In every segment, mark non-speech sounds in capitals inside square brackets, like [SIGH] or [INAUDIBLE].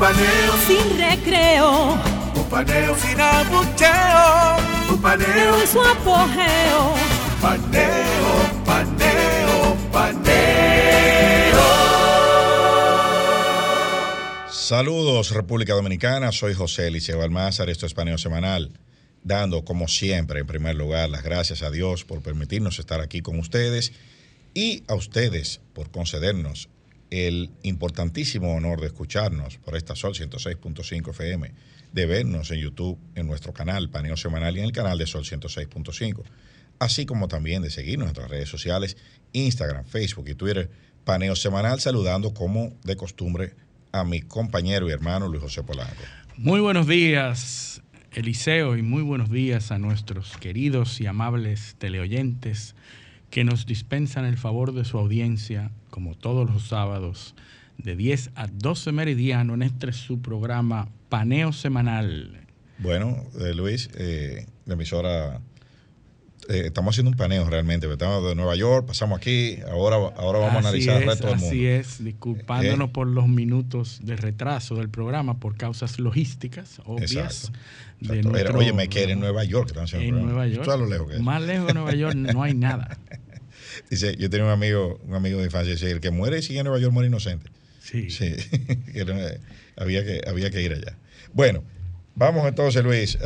Un paneo sin recreo. Un paneo sin abucheo. Un paneo en su apogeo. Paneo, paneo, paneo. Saludos República Dominicana, soy José Eliseo Almázar, esto es Paneo Semanal, dando como siempre en primer lugar las gracias a Dios por permitirnos estar aquí con ustedes y a ustedes por concedernos el importantísimo honor de escucharnos por esta Sol 106.5 FM, de vernos en YouTube en nuestro canal Paneo Semanal y en el canal de Sol 106.5, así como también de seguirnos en nuestras redes sociales, Instagram, Facebook y Twitter, Paneo Semanal, saludando como de costumbre a mi compañero y hermano Luis José Polanco. Muy buenos días, Eliseo, y muy buenos días a nuestros queridos y amables teleoyentes que nos dispensan el favor de su audiencia, como todos los sábados, de 10 a 12 meridiano en este su programa Paneo Semanal. Bueno, eh, Luis, eh, la emisora eh, estamos haciendo un paneo realmente. Estamos de Nueva York, pasamos aquí, ahora, ahora vamos a analizar es, el resto del mundo. Así es, disculpándonos eh, por los minutos de retraso del programa por causas logísticas obvias. Exacto. De nuestro, Oye, me quiere en Nueva York. En Nueva York. ¿Tú a lo lejos que es? Más lejos de Nueva York no hay nada. [LAUGHS] Dice, yo tenía un amigo, un amigo de infancia, dice, el que muere y sigue en Nueva York muere inocente. Sí. Sí, [LAUGHS] había, que, había que ir allá. Bueno, vamos entonces, Luis,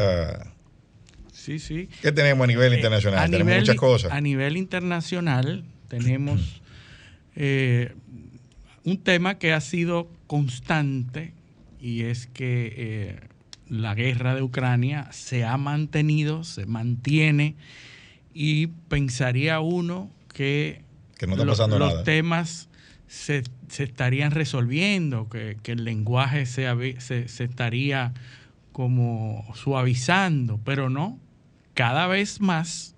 Sí, sí. ¿Qué tenemos a nivel internacional? Eh, a tenemos nivel, muchas cosas. A nivel internacional tenemos [CLEARS THROAT] eh, un tema que ha sido constante y es que eh, la guerra de Ucrania se ha mantenido, se mantiene y pensaría uno que, que no está los, pasando los nada. temas se, se, estarían resolviendo, que, que el lenguaje se, se, se estaría como suavizando, pero no, cada vez más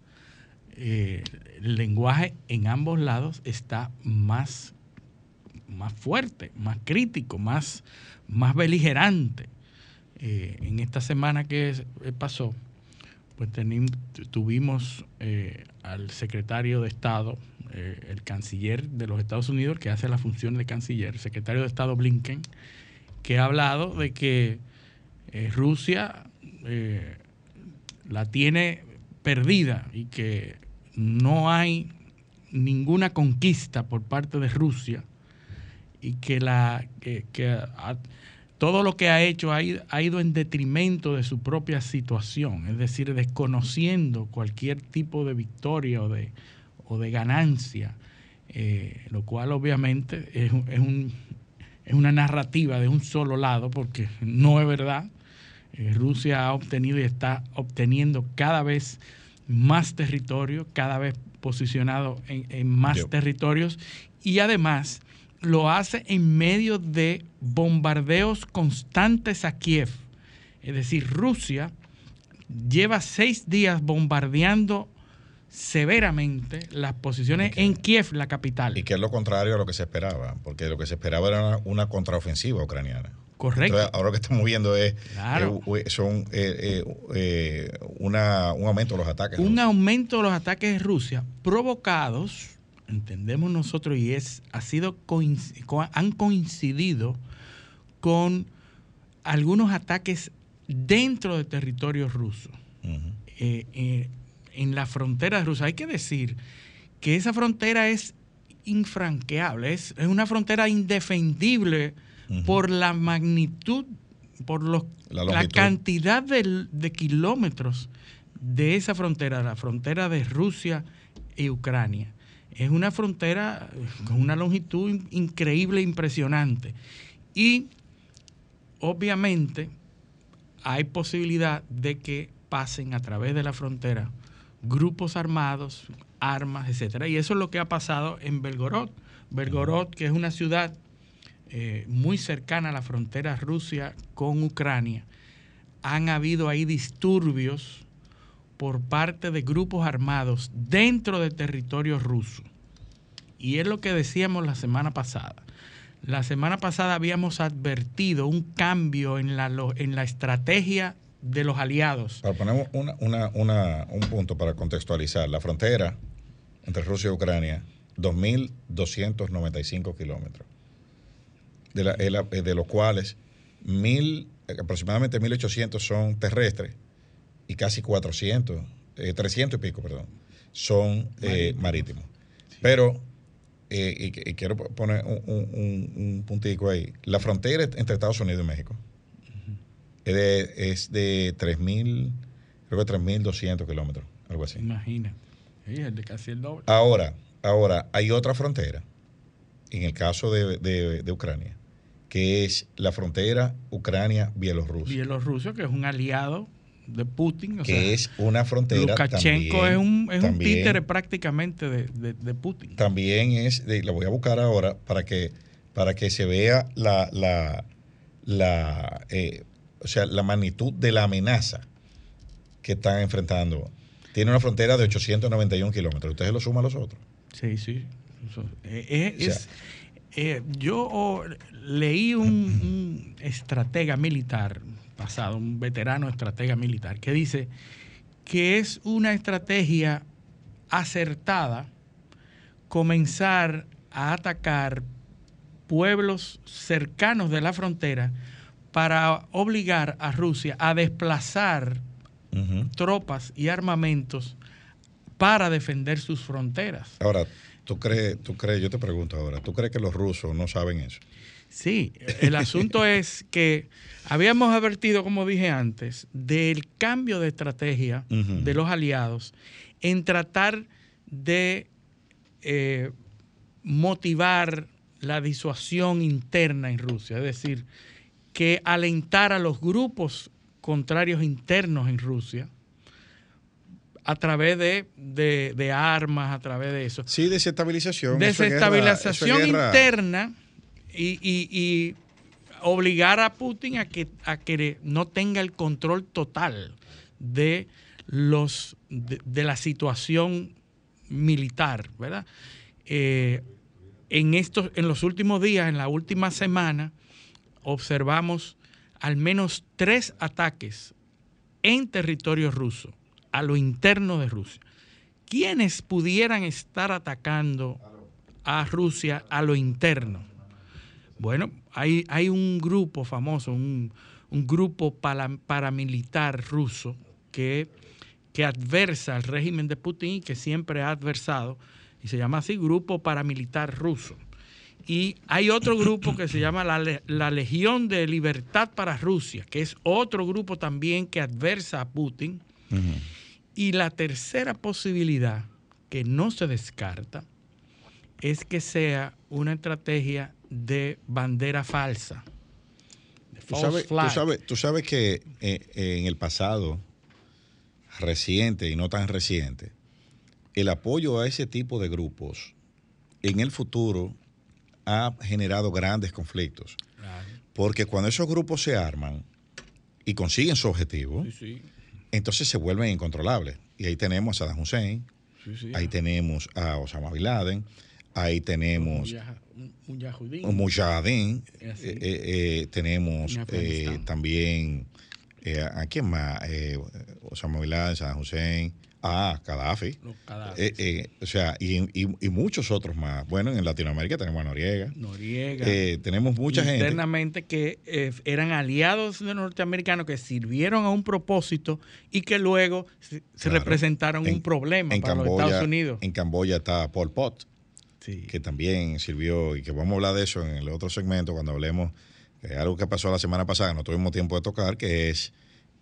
eh, el lenguaje en ambos lados está más, más fuerte, más crítico, más, más beligerante. Eh, en esta semana que pasó, pues tuvimos eh, al secretario de Estado, eh, el canciller de los Estados Unidos, que hace la función de canciller, secretario de Estado Blinken, que ha hablado de que Rusia la tiene perdida y que no hay ninguna conquista por parte de Rusia y que, la, que, todo lo que ha hecho ha ido, ha ido, en detrimento de su propia situación, es decir, desconociendo cualquier tipo de victoria o de, o de ganancia, eh, lo cual obviamente es, es, un, es una narrativa de un solo lado, porque no es verdad. Eh, Rusia ha obtenido y está obteniendo cada vez más territorio, cada vez posicionado en, en más Yo. territorios y además lo hace en medio de bombardeos constantes a Kiev. Es decir, Rusia lleva seis días bombardeando severamente las posiciones okay. en Kiev, la capital. Y que es lo contrario a lo que se esperaba, porque lo que se esperaba era una, una contraofensiva ucraniana. Correcto. Entonces, ahora lo que estamos viendo es claro. eh, son eh, eh, una, un aumento de los ataques. Un aumento de los ataques de Rusia provocados, entendemos nosotros, y es ha sido han coincidido con algunos ataques dentro del territorio ruso. Uh -huh. en la frontera rusa. Hay que decir que esa frontera es infranqueable, es, es una frontera indefendible uh -huh. por la magnitud, por los, la, la, cantidad de, de, kilómetros de esa frontera, la frontera de Rusia y Ucrania. Es una frontera con una longitud increíble, impresionante. Y obviamente hay posibilidad de que pasen a través de la frontera grupos armados, armas, etcétera. Y eso es lo que ha pasado en Belgorod. Belgorod, que es una ciudad eh, muy cercana a la frontera Rusia con Ucrania, han habido ahí disturbios por parte de grupos armados dentro del territorio ruso. Y es lo que decíamos la semana pasada. La semana pasada habíamos advertido un cambio en la, en la estrategia de los aliados. Para poner un punto para contextualizar, la frontera entre Rusia y Ucrania, 2.295 kilómetros, de, de los cuales mil, aproximadamente 1.800 son terrestres y casi 400, 300 eh, y pico, perdón, son eh, marítimos. Pero, eh, y, quiero poner un, un, puntico ahí, la frontera entre Estados Unidos y México es de, es de 3.000, creo que 3.200 kilómetros, algo así. Imagina, es de casi el doble. Ahora, ahora, hay otra frontera, en el caso de, de Ucrania, que es la frontera Ucrania-Bielorrusia. Bielorrusia, que es un aliado de Putin. que es una frontera. Lukashenko es, un, es un títere prácticamente de, Putin. También es, lo voy a buscar ahora para que, para que se vea la, la, la, eh, o sea, la magnitud de la amenaza que están enfrentando. Tiene una frontera de 891 kilómetros. Ustedes lo suman a los otros. Sí, sí. Eh, es, eh, yo leí un estratega militar, pasado, un veterano estratega militar, que dice que es una estrategia acertada comenzar a atacar pueblos cercanos de la frontera para obligar a Rusia a desplazar tropas y armamentos para defender sus fronteras. Ahora, ¿tú crees, tú crees, yo te pregunto ahora, ¿tú crees que los rusos no saben eso? Sí, el asunto [LAUGHS] es que habíamos advertido, como dije antes, del cambio de estrategia de los aliados en tratar de eh, motivar la disuasión interna en Rusia, es decir, que alentar a los grupos contrarios internos en Rusia a través de, armas, a través de eso. Sí, desestabilización. Desestabilización interna y, obligar a Putin a que, a que no tenga el control total de, los, de, la situación militar, ¿verdad? Eh, en, estos, en los últimos días, en la última semana, observamos al menos tres ataques en territorio ruso, a lo interno de Rusia. ¿Quiénes pudieran estar atacando a Rusia a lo interno? Bueno, hay, hay un grupo famoso, un, grupo paramilitar ruso que, que adversa al régimen de Putin y que siempre ha adversado, y se llama así Grupo Paramilitar Ruso. Y hay otro grupo que se llama la, Legión de Libertad para Rusia, que es otro grupo también que adversa a Putin. Y la tercera posibilidad, que no se descarta, es que sea una estrategia de bandera falsa. Tú sabes, que eh, en el pasado, reciente y no tan reciente, el apoyo a ese tipo de grupos en el futuro ha generado grandes conflictos. Porque cuando esos grupos se arman y consiguen su objetivo, entonces se vuelven incontrolables. Y ahí tenemos a Saddam Hussein, ahí tenemos a Osama Bin Laden, ahí tenemos un mujahideen, eh, eh, eh, tenemos también, ¿a quién más? Osama Bin Laden, Saddam Hussein, Ah, Gaddafi. o sea, y, muchos otros más. Bueno, en Latinoamérica tenemos a Noriega. Noriega. tenemos mucha gente. Internamente que eran aliados de norteamericanos que sirvieron a un propósito y que luego se, representaron un problema para los Estados Unidos. En Camboya está Pol Pot que también sirvió y que vamos a hablar de eso en el otro segmento cuando hablemos de algo que pasó la semana pasada, no tuvimos tiempo de tocar, que es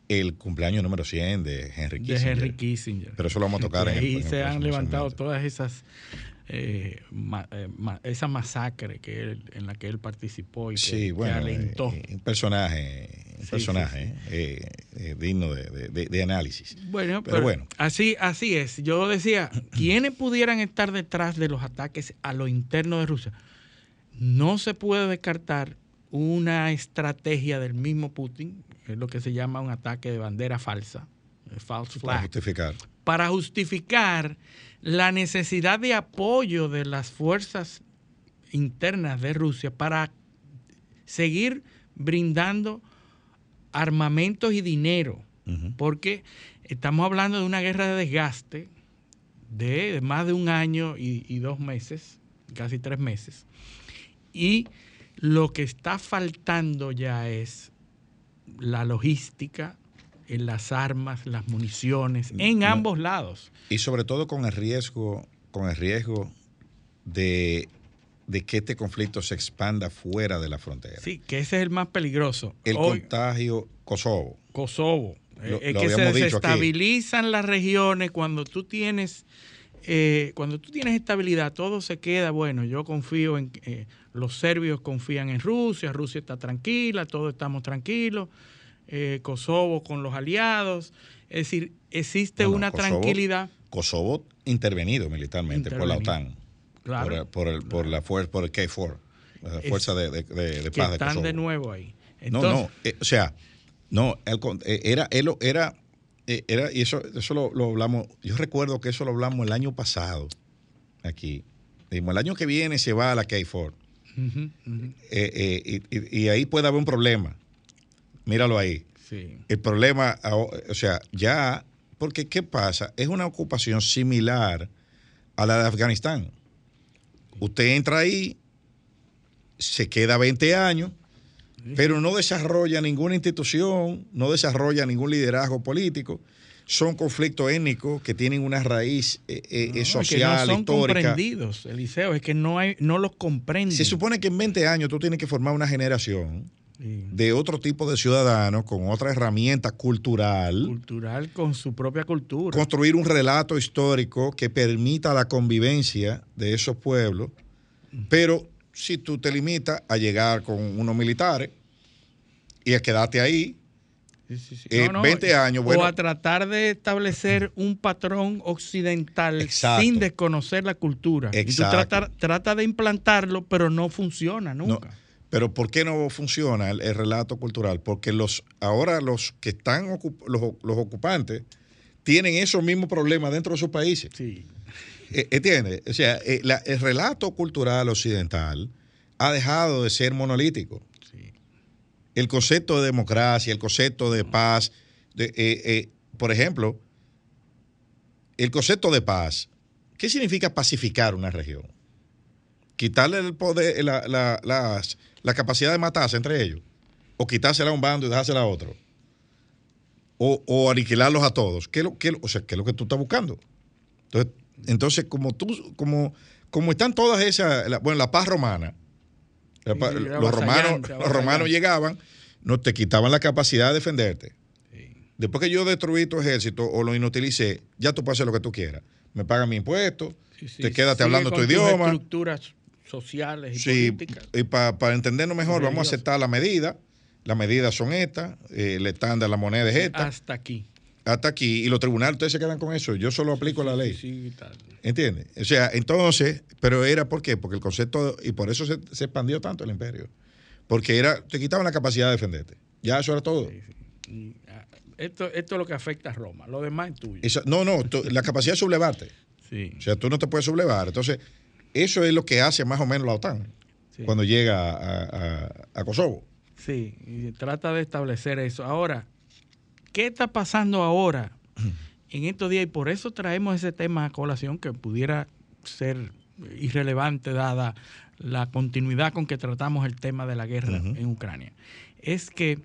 el cumpleaños número 100 de Henry Kissinger. De Henry Kissinger. Pero eso lo vamos a tocar en Ahí se han levantado todas esas eh, eh, esa masacre que en la que él participó y que, alentó. Eh, un personaje, un personaje digno de, análisis. Bueno, pero, bueno. Así, así es. Yo decía, [CLEARS THROAT] ¿quiénes pudieran estar detrás de los ataques a lo interno de Rusia? no se puede descartar una estrategia del mismo Putin, es lo que se llama un ataque de bandera falsa, false Para flag, justificar. para justificar la necesidad de apoyo de las fuerzas internas de Rusia para seguir brindando armamentos y dinero, porque estamos hablando de una guerra de desgaste de más de un año y, y dos meses, casi tres meses, y lo que está faltando ya es la logística, en las armas, las municiones, en No. ambos lados. Y sobre todo con el riesgo, con el riesgo de, de que este conflicto se expanda fuera de la frontera. Sí, que ese es el más peligroso. El Hoy, contagio Kosovo. Kosovo. Lo- Eh, es lo que se desestabilizan las regiones cuando tú tienes eh, cuando tú tienes estabilidad, todo se queda, bueno, yo confío en, eh, los serbios confían en Rusia, Rusia está tranquila, todos estamos tranquilos, eh, Kosovo con los aliados, es decir, existe No, no, una Kosovo- tranquilidad, Kosovo intervenido militarmente por la. OTAN. Claro, Por, por, el- por la fuerza, por el K4, la Es- fuerza de, de- de- de paz de están de nuevo ahí. no, no, eh, o sea, no, con- eh, era, él lo- era, eh, era, y eso, eso lo, lo hablamos, yo recuerdo que eso lo hablamos el año pasado, aquí. Dijimos, el año que viene se va a la K4. Ujú, ujú, eh, eh, y, ahí puede haber un problema. Míralo ahí. sí. El problema, o sea, ya, porque ¿qué pasa? Es una ocupación similar a la de Afganistán. Usted entra ahí, se queda 20 años, pero no desarrolla ninguna institución, no desarrolla ningún liderazgo político. Son conflictos étnicos que tienen una raíz eh, eh, No, es que social, no son histórica. comprendidos, Eliseo, es que no hay, no los comprenden. Se supone que en 20 años tú tienes que formar una generación Sí. de otro tipo de ciudadanos con otra herramienta cultural, cultural con su propia cultura. construir un relato histórico que permita la convivencia de esos pueblos, pero si tú te limitas a llegar con unos militares y a quedarte ahí, Sí, sí, sí. eh, 20 años, bueno. o a tratar de establecer un patrón occidental Exacto. sin desconocer la cultura. Y tú Exacto. trata, trata de implantarlo, pero no funciona no, nunca. Pero ¿por qué no funciona el, el relato cultural? Porque los ahora los que están ocup- los, los ocupantes tienen esos mismos problemas dentro de sus países. Sí. Eh, ¿Entiendes? O sea, eh, la- el relato cultural occidental ha dejado de ser monolítico. Sí. El concepto de democracia, el concepto de paz, de, eh, eh, por ejemplo, el concepto de paz, ¿qué significa pacificar una región? Quitarle el poder, la, la- las- la capacidad de matarse entre ellos, o quitársela a un bando y dejársela a otro, o, o aniquilarlos a todos. ¿Qué es lo, qué o sea, ¿qué es lo que tú estás buscando? Entonces, entonces como tú, como, como están todas esas, la- bueno, la paz romana, la los romanos, los romanos llegaban, no te quitaban la capacidad de defenderte. Después que yo destruí tu ejército o lo inutilicé, ya tú puedes hacer lo que tú quieras. Me pagan mi impuesto, Sí, sí, te quedas hablando tu idioma. estructuras sociales y Sí, políticas. y para entendernos mejor, vamos a aceptar la medida. Las medidas son estas, eh, el estándar, la moneda es esta. Hasta aquí. Hasta aquí. Y los tribunales, ustedes se quedan con eso. Yo solo aplico la ley. Sí, y tal. ¿Entiendes? O sea, entonces, pero era ¿por qué? Porque el concepto, y por eso se, se expandió tanto el imperio. Porque era, te quitaban la capacidad de defenderte. Ya eso era todo. Sí, sí. Y, ah, Esto, esto es lo que afecta a Roma. Lo demás es tuyo. Esa- no, no, tú- la capacidad de sublevarte. Sí. O sea, tú no te puedes sublevar. Entonces, eso es lo que hace más o menos la OTAN sí. cuando llega a, a- a Kosovo. Sí, y trata de establecer eso. Ahora, ¿qué está pasando ahora [CLEARS THROAT] en estos días? Y por eso traemos ese tema a colación que pudiera ser irrelevante dada la continuidad con que tratamos el tema de la guerra en Ucrania. Es que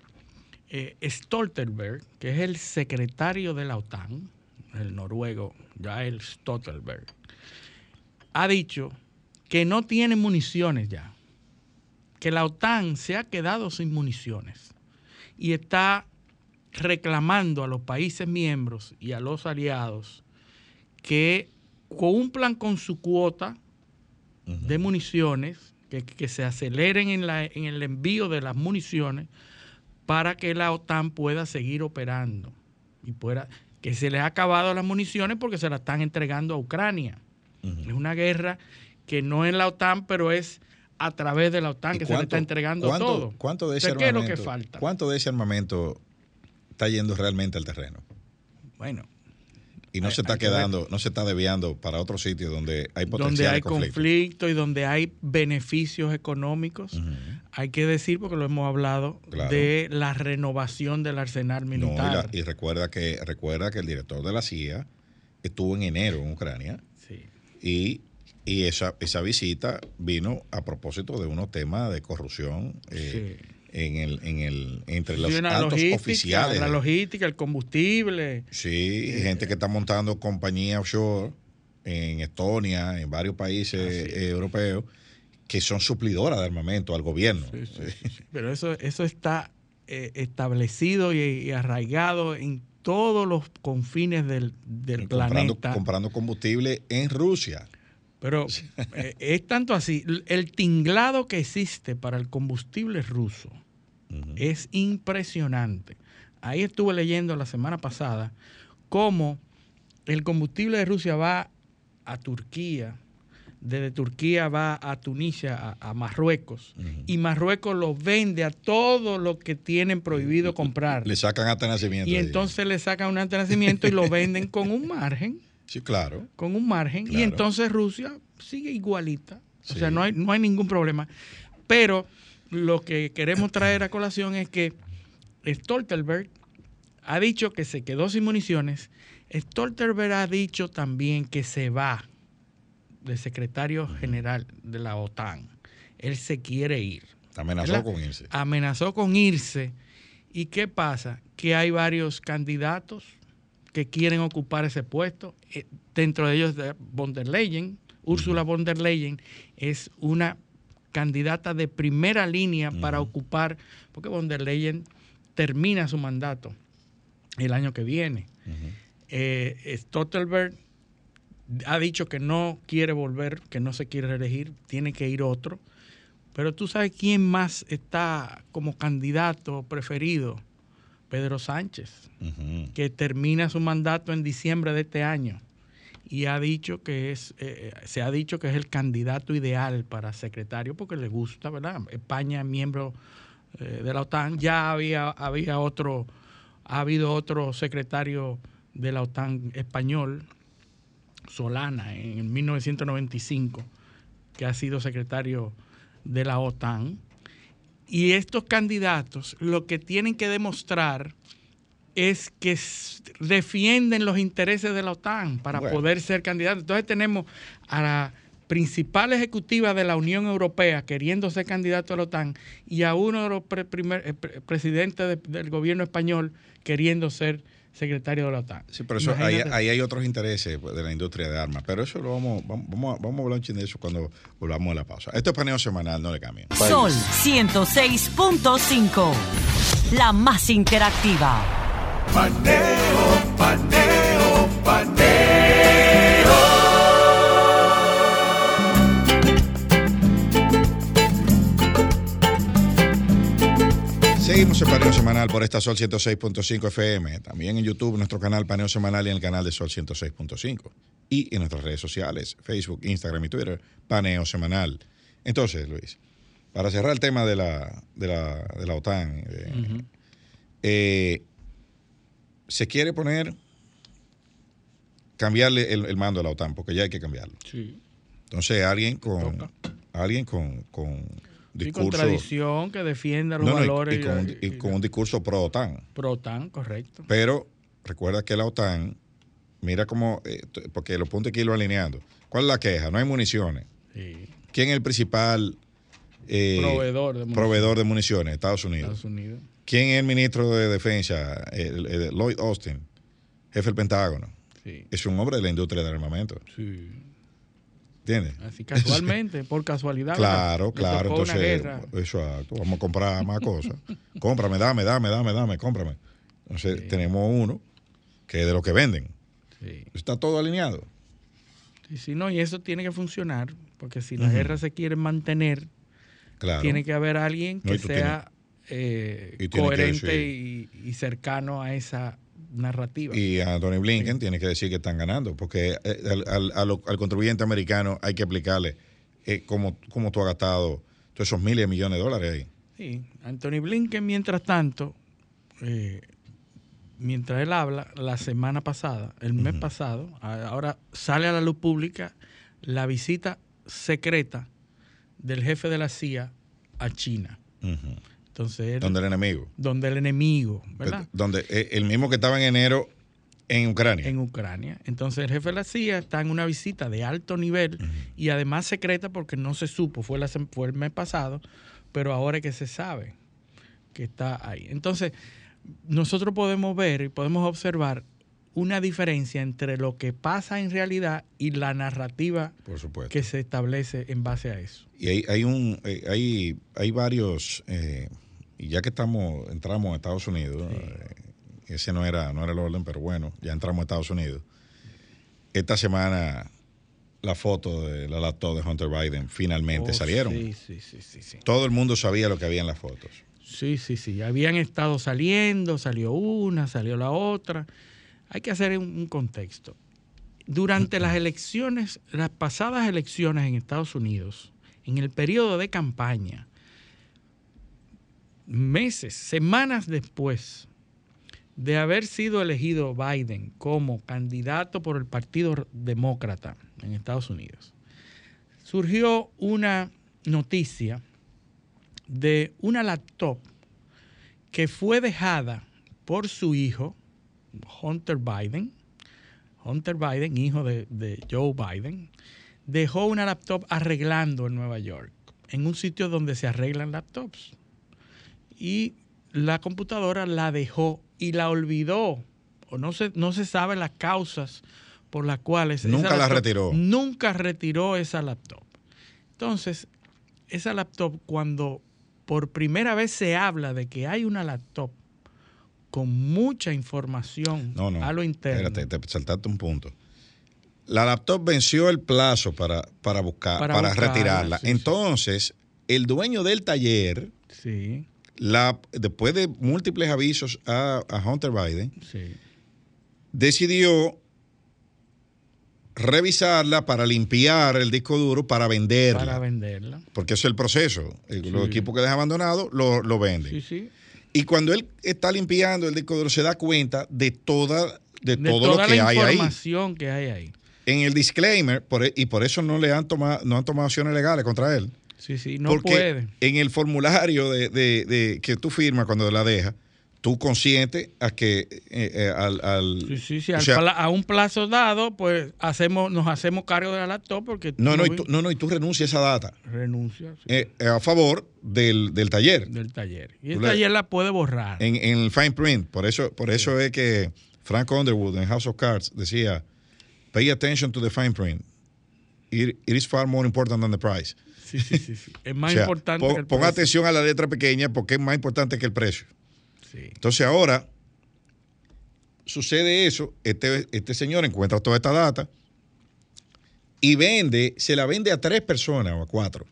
eh, Stoltenberg, que es el secretario de la OTAN, el noruego Jael Stoltenberg, ha dicho que no tiene municiones ya que la OTAN se ha quedado sin municiones y está reclamando a los países miembros y a los aliados que cumplan con su cuota de municiones, que, que se aceleren en, la- en el envío de las municiones para que la OTAN pueda seguir operando y pueda que se les ha acabado las municiones porque se las están entregando a Ucrania. Es una guerra que no es la OTAN, pero es a través de la OTAN, ¿Y que se le está entregando cuánto- todo. ¿Cuánto de ese Entonces, ¿Qué es lo armamento? que falta? ¿Cuánto de ese armamento está yendo realmente al terreno? Bueno, Y no Hay- se está que quedando, no se está desviando para otro sitio donde hay potencial donde hay conflicto. conflicto y donde hay beneficios económicos. Hay que decir, porque lo hemos hablado, Claro. de la renovación del arsenal No, y, militar. la- y recuerda que recuerda que el director de la CIA estuvo en enero en Ucrania. Y, y esa, esa visita vino a propósito de unos temas de corrupción eh, en el, en el, entre los Sí, altos oficiales. La logística, el combustible. Sí, gente que está montando compañías offshore en Estonia, en varios países eh, europeos, que son suplidoras de armamento al gobierno. Sí, sí. Pero eso, eso está eh, establecido y, y arraigado en todos los confines del, del comprando, planeta. comprando combustible en Rusia. Pero [LAUGHS] eh, es tanto así, el tinglado que existe para el combustible ruso es impresionante. Ahí estuve leyendo la semana pasada cómo el combustible de Rusia va a Turquía, desde Turquía va a Tunisia, a, a Marruecos, y Marruecos lo vende a todos los que tienen prohibido comprar. Le sacan hasta nacimiento. Y entonces le sacan un nacimiento y lo venden con un margen Sí, claro. con un margen y entonces Rusia sigue igualita. O sea, no hay, no hay ningún problema. Pero lo que queremos [CLEARS THROAT] traer a colación es que Stoltenberg ha dicho que se quedó sin municiones. Stoltenberg ha dicho también que se va de secretario general de la OTAN. Él se quiere ir. Amenazó ¿verdad? con irse. Amenazó con irse. ¿Y qué pasa? Que hay varios candidatos que quieren ocupar ese puesto. Eh, Dentro de ellos, de von der Leyen, Úrsula von der Leyen es una candidata de primera línea para ocupar, porque von der Leyen termina su mandato el año que viene. Ujú. Eh, Stoltenberg ha dicho que no quiere volver, que no se quiere reelegir, tiene que ir otro. Pero tú sabes quién más está como candidato preferido, Pedro Sánchez, que termina su mandato en diciembre de este año y ha dicho que es, eh, se ha dicho que es el candidato ideal para secretario porque le gusta, ¿verdad? España es miembro eh, de la OTAN, ya había, había otro, ha habido otro secretario de la OTAN español, Solana, en 1995, que ha sido secretario de la OTAN. Y estos candidatos lo que tienen que demostrar es que defienden los intereses de la OTAN para Bueno. poder ser candidatos. Entonces tenemos a la principal ejecutiva de la Unión Europea queriendo ser candidato a la OTAN y a uno de los pre- primer- eh, pre- presidentes de- del gobierno español queriendo ser secretario de la OTAN. Sí, pero eso, ahí, hay otros intereses de la industria de armas. Pero eso lo vamos, vamos, vamos a, vamos a hablar un chin de eso cuando volvamos a la pausa. Esto es paneo semanal, no le cambien. Sol 106.5. La más interactiva. Paneo, paneo. Seguimos en Paneo Semanal por esta Sol 106.5 FM. También en YouTube, nuestro canal Paneo Semanal y en el canal de Sol 106.5. Y en nuestras redes sociales, Facebook, Instagram y Twitter, Paneo Semanal. Entonces, Luis, para cerrar el tema de la, de la, de la OTAN, eh, eh, se quiere poner, cambiarle el, el mando a la OTAN, porque ya hay que cambiarlo. Sí. Entonces, alguien con, Toca. alguien con, con Discurso... tradición que defienda los No, no, y- valores y, con, un- y y- con un discurso pro-OTAN. pro OTAN, correcto. Pero recuerda que la OTAN, mira cómo, eh, porque los puntos aquí lo alineando. ¿Cuál es la queja? No hay municiones. Sí. ¿Quién es el principal eh, Proveedor de municiones. proveedor de municiones? Estados Unidos. Estados Unidos. ¿Quién es el ministro de Defensa? El- el- Lloyd Austin, jefe del Pentágono. Sí. Es un hombre de la industria del armamento. Sí. ¿Entiendes? Así casualmente, [LAUGHS] por casualidad. Claro, claro. Entonces, exacto. Vamos a comprar más cosas. [LAUGHS] cómprame, dame, dame, dame, dame, cómprame. Entonces, tenemos uno que es de lo que venden. Sí. Está todo alineado. Y si no, y eso tiene que funcionar, porque si la guerra se quiere mantener, Claro. tiene que haber alguien que sea eh, y tiene que coherente y, y cercano a esa narrativa. Y a Tony Blinken tiene que decir que están ganando, porque eh, al, contribuyente americano hay que explicarle eh, cómo, cómo tú has gastado Todos esos miles de millones de dólares ahí. Sí, Anthony Blinken, mientras tanto, eh, mientras él habla, la semana pasada, el mes pasado, ahora sale a la luz pública la visita secreta del jefe de la CIA a China. Ujú. Entonces, él- Donde el enemigo. donde el enemigo, ¿verdad? Donde eh, el mismo que estaba en enero en Ucrania. en Ucrania. Entonces el jefe de la CIA está en una visita de alto nivel y además secreta porque no se supo, fue, la fue el mes pasado, pero ahora es que se sabe que está ahí. Entonces nosotros podemos ver y podemos observar una diferencia entre lo que pasa en realidad y la narrativa por supuesto. que se establece en base a eso. Y hay, hay un eh, hay, hay varios eh, y ya que estamos entramos a Estados Unidos, eh, ese no era no era el orden, pero bueno, ya entramos a Estados Unidos. Esta semana la foto de la laptop de Hunter Biden finalmente Oh, salieron. Sí, sí, sí, sí, sí. Todo el mundo sabía lo que había en las fotos. Sí, sí, sí. Habían estado saliendo, salió una, salió la otra. Hay que hacer un, contexto. Durante las elecciones, las pasadas elecciones en Estados Unidos, en el periodo de campaña, meses, semanas después de haber sido elegido Biden como candidato por el Partido Demócrata en Estados Unidos, surgió una noticia de una laptop que fue dejada por su hijo, Hunter Biden. Hunter Biden, hijo de, de Joe Biden, dejó una laptop arreglando en Nueva York, en un sitio donde se arreglan laptops. Y la computadora la dejó y la olvidó. O no se, no se sabe las causas por las cuales... Nunca la retiró. Nunca retiró esa laptop. Entonces, esa laptop, cuando por primera vez se habla de que hay una laptop con mucha información No, no. a lo interno, Espérate, te saltaste un punto. La laptop venció el plazo para, para buscar, Para para, buscarla, retirarla. sí. Entonces, el dueño del taller, sí, la, después de múltiples avisos a, a Hunter Biden, sí, decidió revisarla para limpiar el disco duro para venderla. para venderla. porque eso es el proceso. Los equipos que deja abandonado lo, lo venden. Sí, sí. Y cuando él está limpiando el disco se da cuenta de toda de, De todo toda lo que la hay ahí. información que hay ahí. En el disclaimer, por e- y por eso no le han tomado, no han tomado acciones legales contra él. Sí, sí, no porque puede. en el formulario de, de- de- que tú firmas cuando la dejas, tú consciente a que eh, eh, al, al- Sí, sí, sí. al sea, a un plazo dado, pues hacemos, nos hacemos cargo de la laptop porque no, no, y vi- tú, no, no, y tú renuncias a esa data renuncia sí, eh, a favor del, del taller. del taller. Y tú el le- taller la puede borrar. En, en el fine print. Por eso, por eso es que Frank Underwood en House of Cards decía, pay attention to the fine print. It, it is far more important than the price. Sí, sí, sí, sí. Es [LAUGHS] más O sea, importante pon, que el pon precio. atención a la letra pequeña porque es más importante que el precio. Sí. Entonces ahora sucede eso, este, este señor encuentra toda esta data y vende, se la vende a tres personas o a cuatro.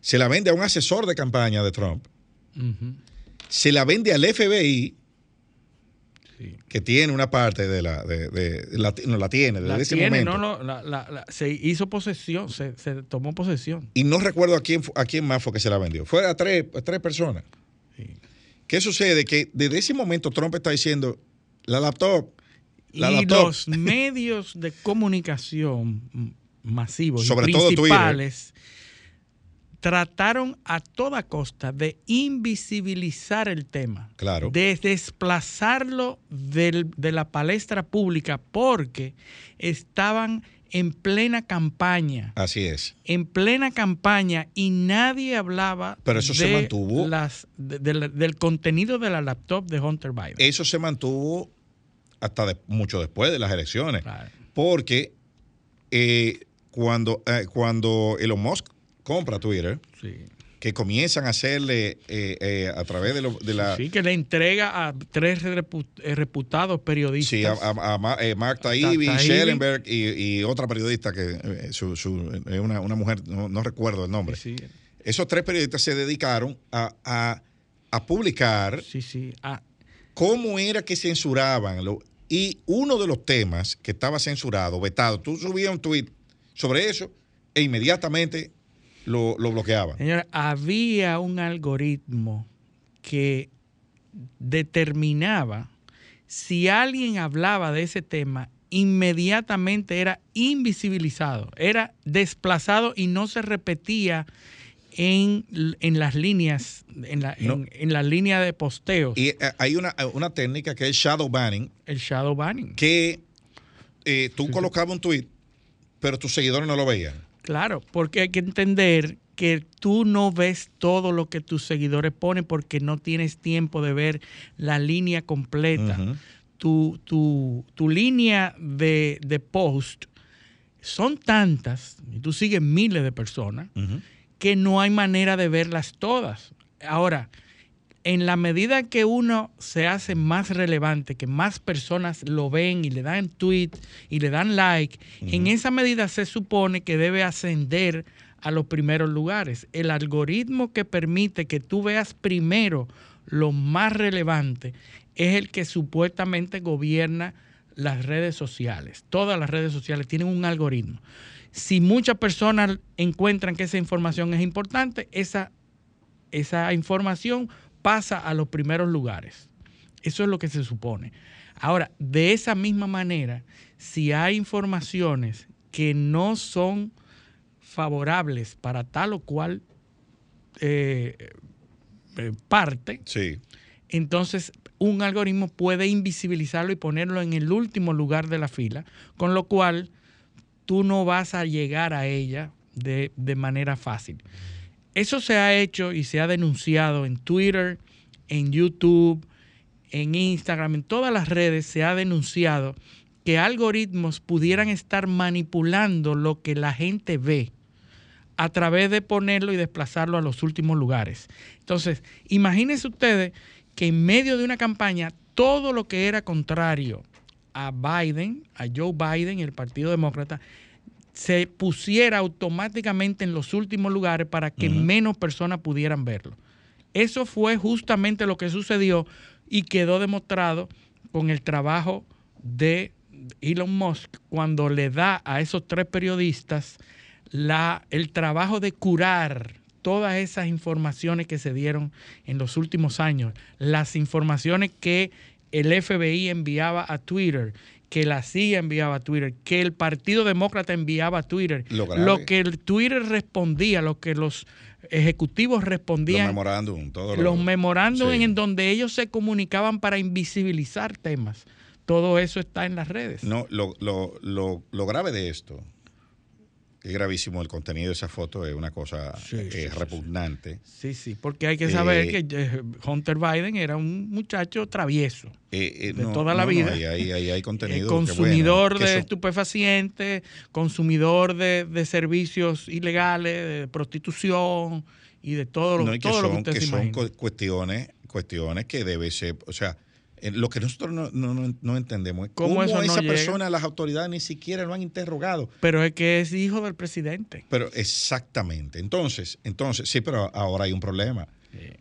Se la vende a un asesor de campaña de Trump. Se la vende al FBI, sí. que tiene una parte de la, de, de- la- no la tiene desde La ese tiene, momento. no, no, la- la- la- se hizo posesión, se, se tomó posesión. Y no recuerdo a quién, a quién más fue que se la vendió. Fue a tres, a tres personas. ¿Qué sucede? Que desde ese momento Trump está diciendo, la laptop, la y laptop. los [LAUGHS] medios de comunicación masivos Sobre y todo Twitter. principales trataron a toda costa de invisibilizar el tema, Claro. de desplazarlo del- de la palestra pública porque estaban en plena campaña, Así es. en plena campaña y nadie hablaba Pero eso se mantuvo. las- de- de la- del contenido de la laptop de Hunter Biden. Eso se mantuvo hasta de- mucho después de las elecciones. Claro. Porque eh, cuando, eh, cuando Elon Musk compra Twitter, Sí. Que comienzan a hacerle eh, eh, a través de, lo- de la... Sí, que le entrega a tres eh, reputados periodistas. Sí, a, a- a eh, Mark Taibbi, Taibbi. Schellenberg y, y otra periodista que su, su- una, una mujer, no, no recuerdo el nombre. Sí, sí, Esos tres periodistas se dedicaron a, a- publicar sí, sí. Ah, cómo era que censuraban. lo- y uno de los temas que estaba censurado, vetado, tú subías un tweet sobre eso e inmediatamente lo, lo bloqueaba. Señora, había un algoritmo que determinaba si alguien hablaba de ese tema, inmediatamente era invisibilizado, era desplazado y no se repetía en, en las líneas, en la, No. en, en la línea de posteos, Y eh, hay una, una técnica que es shadow banning, el shadow banning. que eh, tú colocabas un tweet, pero tus seguidores no lo veían. Claro, porque hay que entender que tú no ves todo lo que tus seguidores ponen porque no tienes tiempo de ver la línea completa. Tu, tu- tu línea de, de post son tantas, y tú sigues miles de personas, que no hay manera de verlas todas. Ahora, en la medida que uno se hace más relevante, que más personas lo ven y le dan tweet y le dan like, en esa medida se supone que debe ascender a los primeros lugares. El algoritmo que permite que tú veas primero lo más relevante es el que supuestamente gobierna las redes sociales. Todas las redes sociales tienen un algoritmo. Si muchas personas encuentran que esa información es importante, esa esa información pasa a los primeros lugares. Eso es lo que se supone. Ahora, de esa misma manera, si hay informaciones que no son favorables para tal o cual eh, eh, parte, Sí. entonces un algoritmo puede invisibilizarlo y ponerlo en el último lugar de la fila, con lo cual tú no vas a llegar a ella de, de manera fácil. Eso se ha hecho y se ha denunciado en Twitter, en YouTube, en Instagram, en todas las redes se ha denunciado que algoritmos pudieran estar manipulando lo que la gente ve a través de ponerlo y desplazarlo a los últimos lugares. Entonces, imagínense ustedes que en medio de una campaña todo lo que era contrario a Biden, a Joe Biden y el Partido Demócrata, se pusiera automáticamente en los últimos lugares para que menos personas pudieran verlo. Eso fue justamente lo que sucedió y quedó demostrado con el trabajo de Elon Musk cuando le da a esos tres periodistas la, el trabajo de curar todas esas informaciones que se dieron en los últimos años, las informaciones que el FBI enviaba a Twitter, que la CIA enviaba a Twitter, que el Partido Demócrata enviaba a Twitter, Lo lo que el Twitter respondía, lo que los ejecutivos Los respondían memorándum, todo lo- los memorándum Sí. en donde ellos se comunicaban para invisibilizar temas. Todo eso está en las redes. No, lo, lo, lo, lo grave de esto, es gravísimo, el contenido de esa foto es una cosa Sí, eh, sí, repugnante. Sí, sí, porque hay que saber Eh, que eh, Hunter Biden era un muchacho travieso, Eh, De toda la no, vida. ahí, ahí- ahí hay contenido. que consumidor bueno, que de son- estupefacientes, consumidor de, de servicios ilegales, de prostitución y de todo, lo- no, y que todo lo que son, usted que se son cuestiones, cuestiones que debe ser, o sea, eh, lo que nosotros no, no- no- entendemos es ¿Cómo eso esa llega? persona, las autoridades ni siquiera lo han interrogado. Pero es que es hijo del presidente. Pero exactamente. Entonces, entonces, sí, pero ahora hay un problema.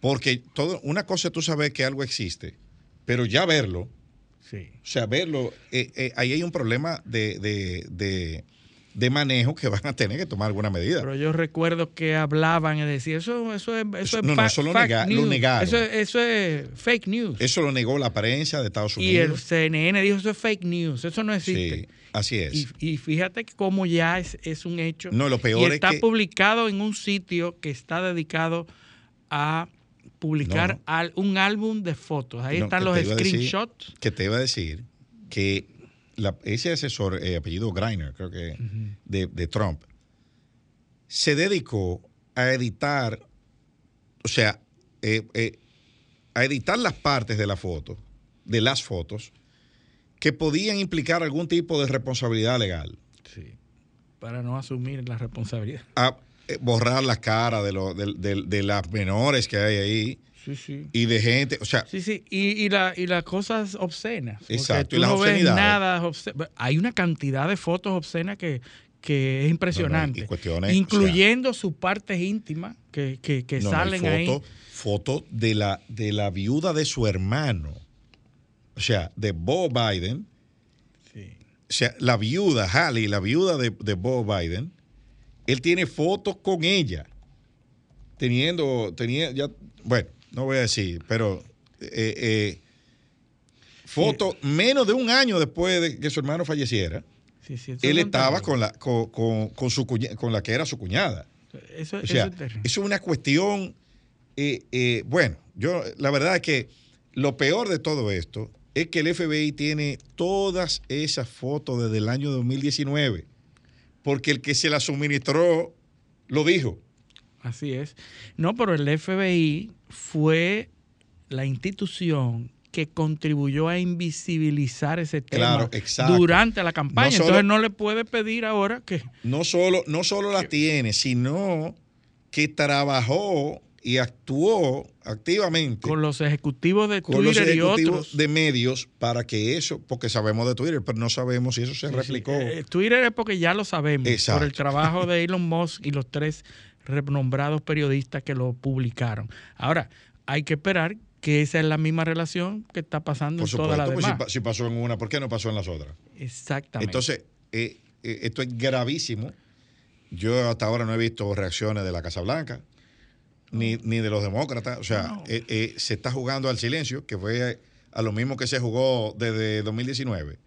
Porque todo, una cosa es tú sabes que algo existe, pero ya verlo, Sí. o sea, verlo, eh, eh, ahí hay un problema de, de, de- de manejo que van a tener que tomar alguna medida. Pero yo recuerdo que hablaban y decían, eso, eso es, eso es no, no, eso lo nega- lo news. negaron. Eso, es- eso es fake news. Eso lo negó la prensa de Estados y el Unidos. CNN dijo, eso es fake news, eso no existe. Sí, así es. Y, y fíjate como ya es, es un hecho. No, lo peor y es está que- publicado en un sitio que está dedicado a publicar No, no. al- un álbum de fotos. Ahí No, están los decir- screenshots. que te iba a decir que la- ese asesor, eh, apellido Greiner, creo que, de, de Trump, se dedicó a editar, o sea, eh, eh, a editar las partes de la foto, de las fotos, que podían implicar algún tipo de responsabilidad legal. Sí. Para no asumir la responsabilidad. A eh, borrar la cara de, lo- de- de- de las menores que hay ahí Sí, sí. y de gente, o sea, Sí, sí, y, y, la- y las cosas obscenas. Exacto, tú y las no ves obscenidades. nada obsce- Hay una cantidad de fotos obscenas que, que es impresionante. cuestiones, incluyendo sus partes íntimas que, que- No, no, salen ahí. foto, foto de la, de la viuda de su hermano. O sea, de Bo Biden. Sí. O sea, la viuda, Hallie, la viuda de, de Bo Biden, él tiene fotos con ella. teniendo, tenía, ya, bueno, no voy a decir, pero eh, eh, foto menos de un año después de que su hermano falleciera, Sí, sí, eso él es estaba con la, con, con- con su cuña- con la que era su cuñada. Eso, O eso es eso es una cuestión, eh, bueno, yo la verdad es que lo peor de todo esto es que el FBI tiene todas esas fotos desde el año 2019, porque el que se las suministró lo dijo. Así es. No, pero el FBI fue la institución que contribuyó a invisibilizar ese tema Claro, durante la campaña. No solo- Entonces no le puede pedir ahora que No solo, no solo la tiene, sino que trabajó y actuó activamente con los ejecutivos de con los Twitter y ejecutivos otros. de medios para que eso, porque sabemos de Twitter, pero no sabemos si eso se replicó. Eh, Twitter es porque ya lo sabemos Exacto. por el trabajo de [LAUGHS] Elon Musk y los tres renombrados periodistas que lo publicaron. Ahora, hay que esperar que esa es la misma relación que está pasando Por en todas las pues si, demás. pa- si pasó en una, ¿por qué no pasó en las otras? Exactamente. Entonces, eh, eh, esto es gravísimo. Yo hasta ahora no he visto reacciones de la Casa Blanca, ni, ni de los demócratas. O sea, No. eh, se está jugando al silencio, que fue a lo mismo que se jugó desde 2019.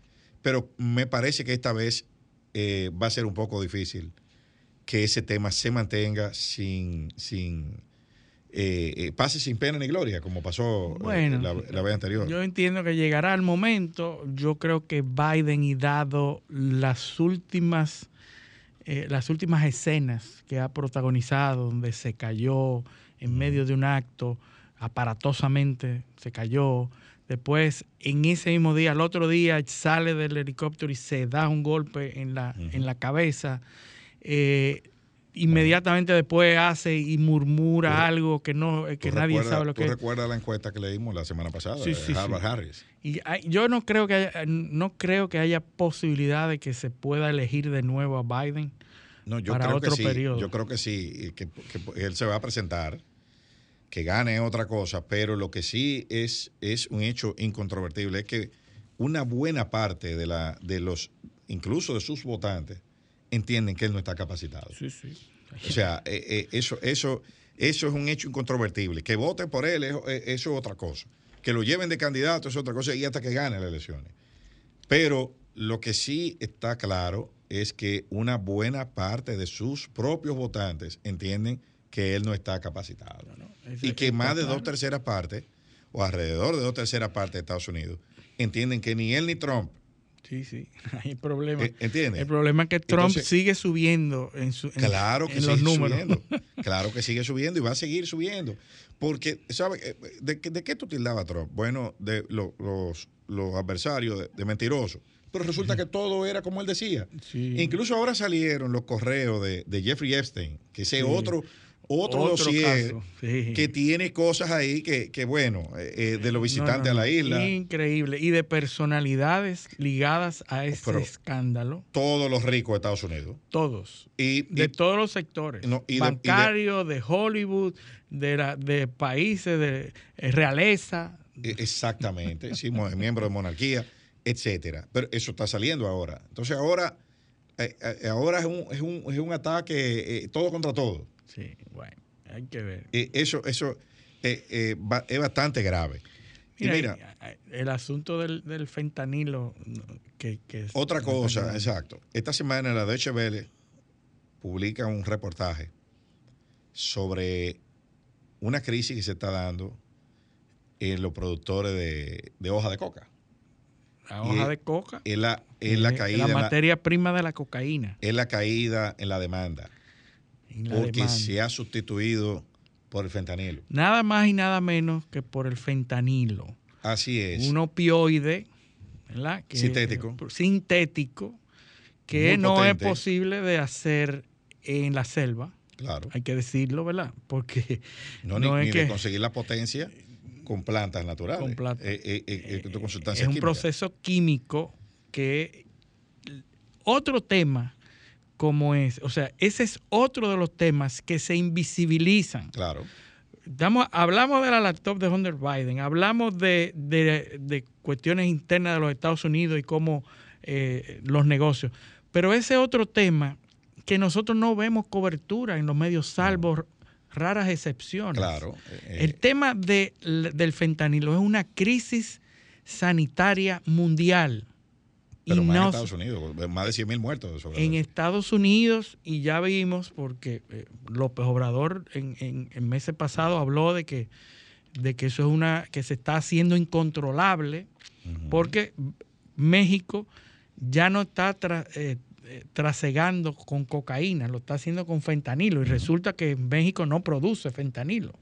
Pero me parece que esta vez va a ser un poco difícil que ese tema se mantenga sin, sin eh, eh, pase sin pena ni gloria, como pasó eh, Bueno, la, la vez anterior. Yo entiendo que llegará el momento. Yo creo que Biden y dado las últimas eh, las últimas escenas que ha protagonizado, donde se cayó en medio de un acto, aparatosamente se cayó. Después, en ese mismo día, al otro día, sale del helicóptero y se da un golpe en la, en la cabeza. Eh, inmediatamente después hace y murmura Tú- algo que no eh, que ¿Tú nadie sabe lo tú que es. recuerdas la encuesta que leímos la semana pasada Sí, de sí, Harvard. Harris? Y hay- yo no creo que haya, no creo que haya posibilidad de que se pueda elegir de nuevo a Biden. No, yo Para creo otro que periodo. Yo creo que sí, que él se va a presentar, que gane otra cosa, pero lo que sí es, es un hecho incontrovertible es que una buena parte de la, de los, incluso de sus votantes, entienden que él no está capacitado. Sí, sí. O sea, eh, eh, eso, eso, eso es un hecho incontrovertible. Que voten por él, eh, eso es otra cosa. Que lo lleven de candidato es otra cosa y hasta que gane las elecciones. Pero lo que sí está claro es que una buena parte de sus propios votantes entienden que él no está capacitado. Y que más de dos terceras partes, o alrededor de dos terceras partes de Estados Unidos, entienden que ni él ni Trump, Sí, sí. [LAUGHS] Hay problema. eh, ¿entiendes? El problema es que Trump Entonces- sigue subiendo en, su, en- Claro que en los números. subiendo. [LAUGHS] Claro que sigue subiendo y va a seguir subiendo. Porque, ¿sabes? Eh, ¿De, qué- de qué tú tildabas a Trump? Bueno, de lo- los, los adversarios de, de mentiroso. Pero resulta que todo era como él decía. Sí. Incluso ahora salieron los correos de, de Jeffrey Epstein, que ese Sí. otro, otro, Otro dossier sí. que tiene cosas ahí que, que bueno, eh, eh, de los visitantes No, no, a la isla, Increíble. Y de personalidades ligadas a este Pero- escándalo. todos los ricos de Estados Unidos. Todos. Y, De y- todos los sectores. Y de- y de- Bancarios, de, Hollywood, de, la- de países, de eh, realeza. Eh, Exactamente, sí, [LAUGHS] miembro de monarquía, etcétera. Pero eso está saliendo ahora. Entonces ahora, eh, ahora es un, es un, es un ataque todo contra todo. Sí, bueno, hay que ver. Eh, eso eso eh, eh, va- es bastante grave. Mira, mira, y, eh, el asunto del, del fentanilo, que, que es- otra cosa, exacto. Esta semana la Deutsche Welle publica un reportaje sobre una crisis que se está dando en los productores de, de hoja de coca. La hoja y- de coca. Es la, es la caída la materia prima de la cocaína. es la caída en la demanda, porque se ha sustituido por el fentanilo. Nada más y nada menos que por el fentanilo. Así es. Un opioide, ¿verdad? Que- Sintético. sintético, que Muy no potente. es posible de hacer en la selva. claro. Hay que decirlo, ¿verdad? Porque [LAUGHS] No, ni, no es ni que- de conseguir la potencia con plantas naturales. Con plantas. Eh, eh, eh, es un químicas. proceso químico que otro tema como es, o sea, ese es otro de los temas que se invisibilizan. Claro. Hablamos de la laptop de Hunter Biden, hablamos de, de- de cuestiones internas de los Estados Unidos y cómo eh, los negocios, pero ese otro tema que nosotros no vemos cobertura en los medios, salvo raras excepciones. Claro. eh, El tema de- del fentanilo es una crisis sanitaria mundial. Pero y más en Estados Unidos, más de 100 mil muertos. sobre en eso. Estados Unidos, y ya vimos, porque eh, López Obrador en, en, en meses pasados habló de que, de que eso es una, que se está haciendo incontrolable, porque México ya no está tra- eh, eh, trasegando con cocaína, lo está haciendo con fentanilo, y resulta que México no produce fentanilo.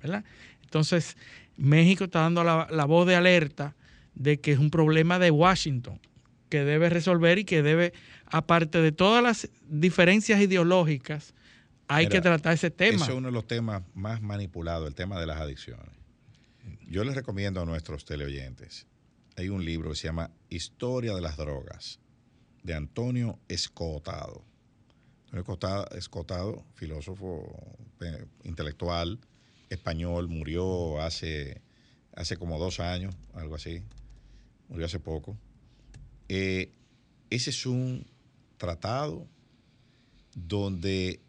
¿verdad? Entonces, México está dando la, la voz de alerta de que es un problema de Washington que debe resolver y que debe, aparte de todas las diferencias ideológicas, hay Mira, que tratar ese tema. Ese es uno de los temas más manipulados, el tema de las adicciones. Yo les recomiendo a nuestros teleoyentes. Hay un libro que se llama Historia de las Drogas, de Antonio Escotado. Antonio Escota- Escotado, filósofo eh, intelectual español, murió hace, hace como dos años, algo así. Murió hace poco. Eh, ese es un tratado donde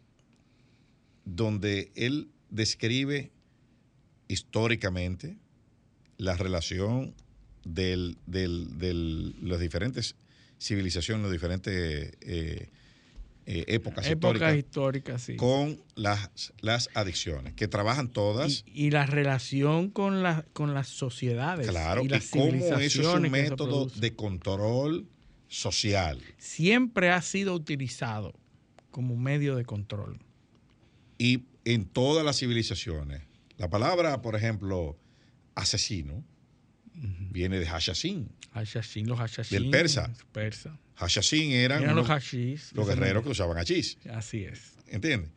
donde él describe históricamente la relación de del, las diferentes civilizaciones, las diferentes eh, eh, épocas, Épocas históricas históricas, sí. con las, las adicciones, que trabajan todas, y, y la relación con, la, con las sociedades claro, y cómo eso es un método de control social. siempre ha sido utilizado como medio de control. Y en todas las civilizaciones, la palabra, por ejemplo, asesino, viene de hashashin. Hashashin, los hashashin. Del persa. Persa. Hashashin eran Eran los hashis. los guerreros que usaban hachís. Así es. ¿Entiendes?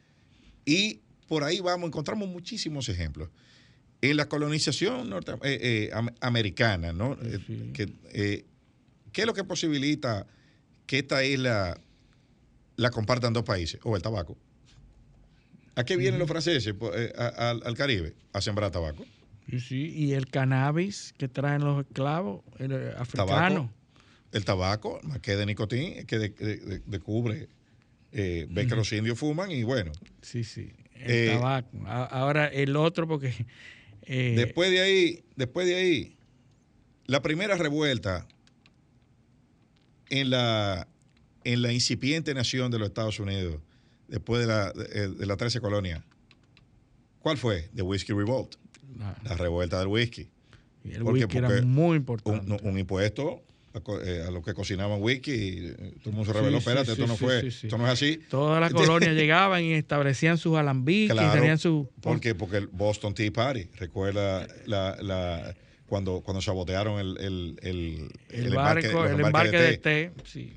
Y por ahí vamos, encontramos muchísimos ejemplos. En la colonización norte- eh, eh, am- americana, ¿no? Eh, Sí. que, eh, ¿Qué es lo que posibilita que esta isla la compartan dos países? O el tabaco. ¿A qué vienen los franceses a- al- Caribe? A sembrar tabaco. Sí, sí. Y el cannabis que traen los esclavos el, africanos. Tabaco. El tabaco, más que de nicotín, que de- de- de- descubre, eh, ve que los indios fuman y bueno. Sí, sí. El Eh, tabaco. Ahora el otro, porque. eh, Después de ahí, después de ahí, la primera revuelta en la, en la incipiente nación de los Estados Unidos, después de la, de, de la 13 colonia, ¿cuál fue? The Whiskey Revolt, la- la revuelta del whisky. y el ¿por qué? whisky era Porque muy Un, importante. un impuesto a, eh, a los que cocinaban whisky, y, eh, todo el mundo se reveló, sí, espérate, sí, esto no fue, esto no es así. Todas las [LAUGHS] colonias llegaban y establecían sus alambiques, Claro, tenían su. ¿Por qué? Porque el Boston Tea Party, recuerda la, la- cuando, cuando sabotearon el, el, el, El, embarque- barco, los el embarque de té. sí.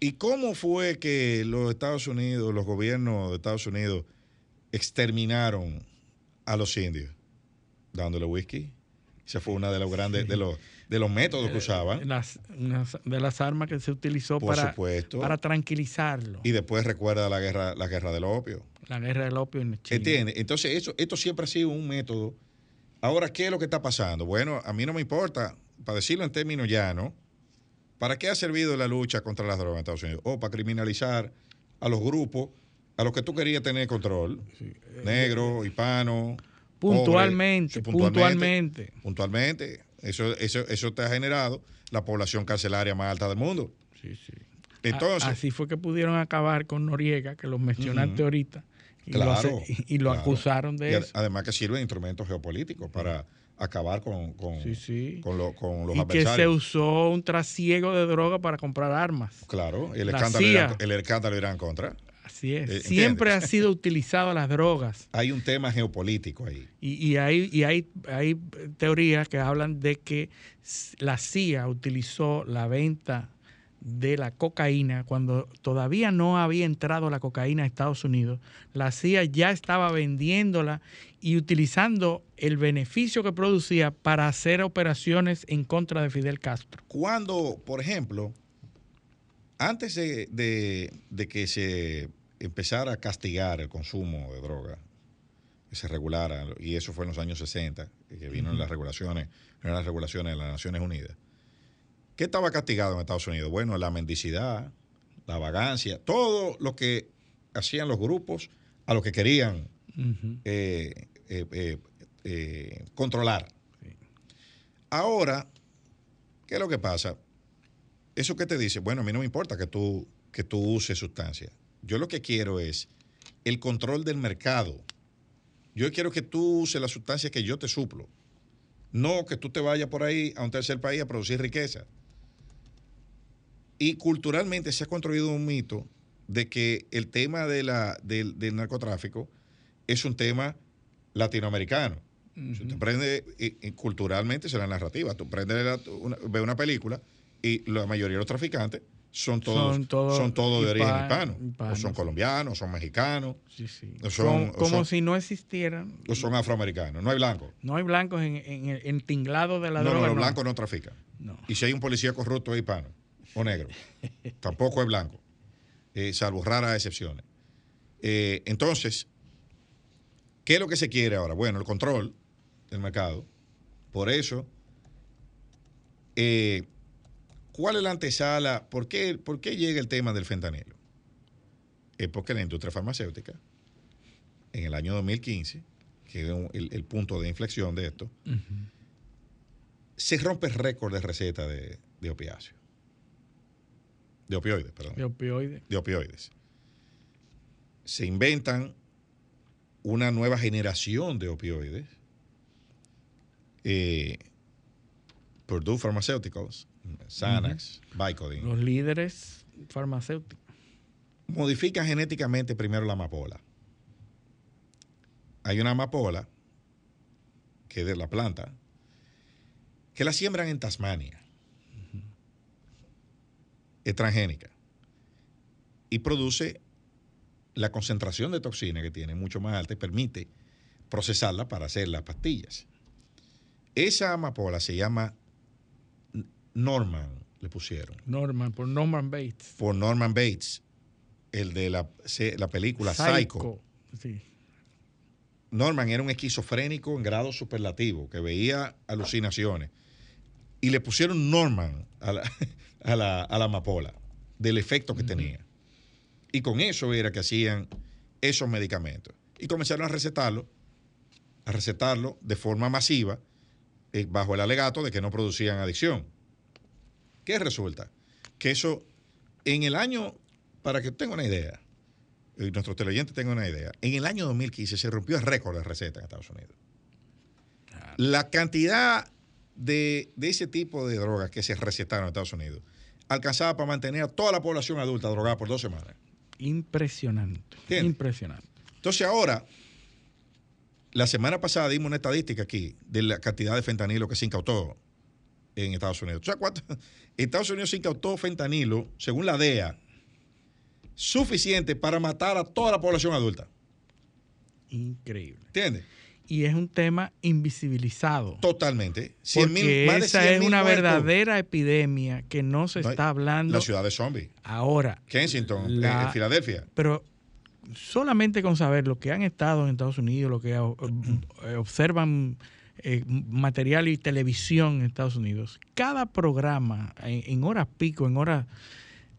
¿Y cómo fue que los Estados Unidos, los gobiernos de Estados Unidos, exterminaron a los indios? Dándole whisky. Esa fue una de los grandes, de los, de los métodos que usaban. Las, unas de las armas que se utilizó Por para, supuesto. para tranquilizarlo. Y después recuerda la guerra, la guerra del opio. la guerra del opio en Chile. ¿Entiendes? Entonces, eso, esto siempre ha sido un método. Ahora, ¿qué es lo que está pasando? Bueno, a mí no me importa, para decirlo en términos llanos, ¿para qué ha servido la lucha contra las drogas en Estados Unidos? O para criminalizar a los grupos a los que tú querías tener control, negro, hispano. Puntualmente, pobre, puntualmente. Puntualmente. Eso, eso, eso te ha generado la población carcelaria más alta del mundo. Sí, sí. Entonces, A- Así fue que pudieron acabar con Noriega, que lo mencionaste ahorita. Y lo, Claro, hace- y lo claro. acusaron de y ad- eso. además que sirve de instrumento geopolítico para acabar con, con, Sí, sí. con, lo- con los y que se usó un trasiego de droga para comprar armas. Claro, el La escándalo, CIA. irá, el escándalo irá en contra. Así es. Eh, Siempre ha sido utilizado las drogas. [LAUGHS] Hay un tema geopolítico ahí. Y, y hay, y hay, hay teorías que hablan de que la CIA utilizó la venta de la cocaína cuando todavía no había entrado la cocaína a Estados Unidos. La CIA ya estaba vendiéndola y utilizando el beneficio que producía para hacer operaciones en contra de Fidel Castro. Cuando, por ejemplo, antes de, de- de que se empezara a castigar el consumo de droga, que se regulara, y eso fue en los años 60, que vino en las regulaciones, en las regulaciones de las Naciones Unidas. ¿Qué estaba castigado en Estados Unidos? Bueno, la mendicidad, la vagancia, todo lo que hacían los grupos a los que querían eh, eh, eh, controlar. Ahora, ¿qué es lo que pasa? Eso que te dice, bueno, a mí no me importa que tú, que tú uses sustancias. Yo lo que quiero es el control del mercado. Yo quiero que tú uses las sustancias que yo te suplo. No que tú te vayas por ahí a un tercer país a producir riqueza. Y culturalmente se ha construido un mito de que el tema de la, del, del narcotráfico es un tema latinoamericano. Si usted prende, y- y culturalmente es la narrativa. Tú prendes la- una, ves una película y la mayoría de los traficantes son todos, Son todos son todos de origen hispa- hispano. O son colombianos, son mexicanos, Sí, sí. O son- como o como son- si no existieran. o son afroamericanos. No hay blancos. No hay blancos en, en el en tinglado de la No, no, droga. los no. blancos no trafican. No. Y si hay un policía corrupto es hispano o negro. [LAUGHS] Tampoco es blanco. eh, salvo raras excepciones. Eh, entonces, ¿qué es lo que se quiere ahora? Bueno, el control del mercado. Por eso, eh, ¿cuál es la antesala? ¿Por qué, ¿Por qué llega el tema del fentanilo? Es porque la industria farmacéutica, en el año 2015, que es un- el, el punto de inflexión de esto, se rompe el récord de receta de, de opiáceos. De opioides, perdón. De opioides. De opioides. Se inventan una nueva generación de opioides. Eh, Purdue Pharmaceuticals, Xanax, Vicodin. Los líderes farmacéuticos. Modifican genéticamente primero la amapola. Hay una amapola, que es de la planta, que la siembran en Tasmania. Es transgénica. Y produce la concentración de toxina que tiene mucho más alta y permite procesarla para hacer las pastillas. Esa amapola se llama Norman, le pusieron Norman, por Norman Bates. por Norman Bates, el de la, la película Psycho. Sí. Norman era un esquizofrénico en grado superlativo, que veía alucinaciones. Y le pusieron Norman a la, [LAUGHS] a la, a la amapola, del efecto que tenía. Y con eso era que hacían esos medicamentos. Y comenzaron a recetarlo, a recetarlo de forma masiva, eh, bajo el alegato de que no producían adicción. ¿Qué resulta? Que eso, en el año, para que tenga una idea, y nuestros teleoyentes tengan una idea, en el año 2015 se rompió el récord de recetas en Estados Unidos. La cantidad de, de ese tipo de drogas que se recetaron en Estados Unidos alcanzaba para mantener a toda la población adulta drogada por dos semanas. Impresionante. ¿Entiendes? Impresionante. Entonces ahora, la semana pasada dimos una estadística aquí de la cantidad de fentanilo que se incautó en Estados Unidos. ¿Tú sabes cuánto? [LAUGHS] Estados Unidos incautó fentanilo, según la DEA, suficiente para matar a toda la población adulta. Increíble. ¿Entiendes? Y es un tema invisibilizado. Totalmente. 100 mil- Porque más de esa 100 es una muertos. verdadera epidemia que no se No, está hablando La ciudad de zombies. ahora. Kensington, La- eh, en Filadelfia. Pero solamente con saber lo que han estado en Estados Unidos, lo que eh, observan eh, material y televisión en Estados Unidos, cada programa en, en horas pico, en horas,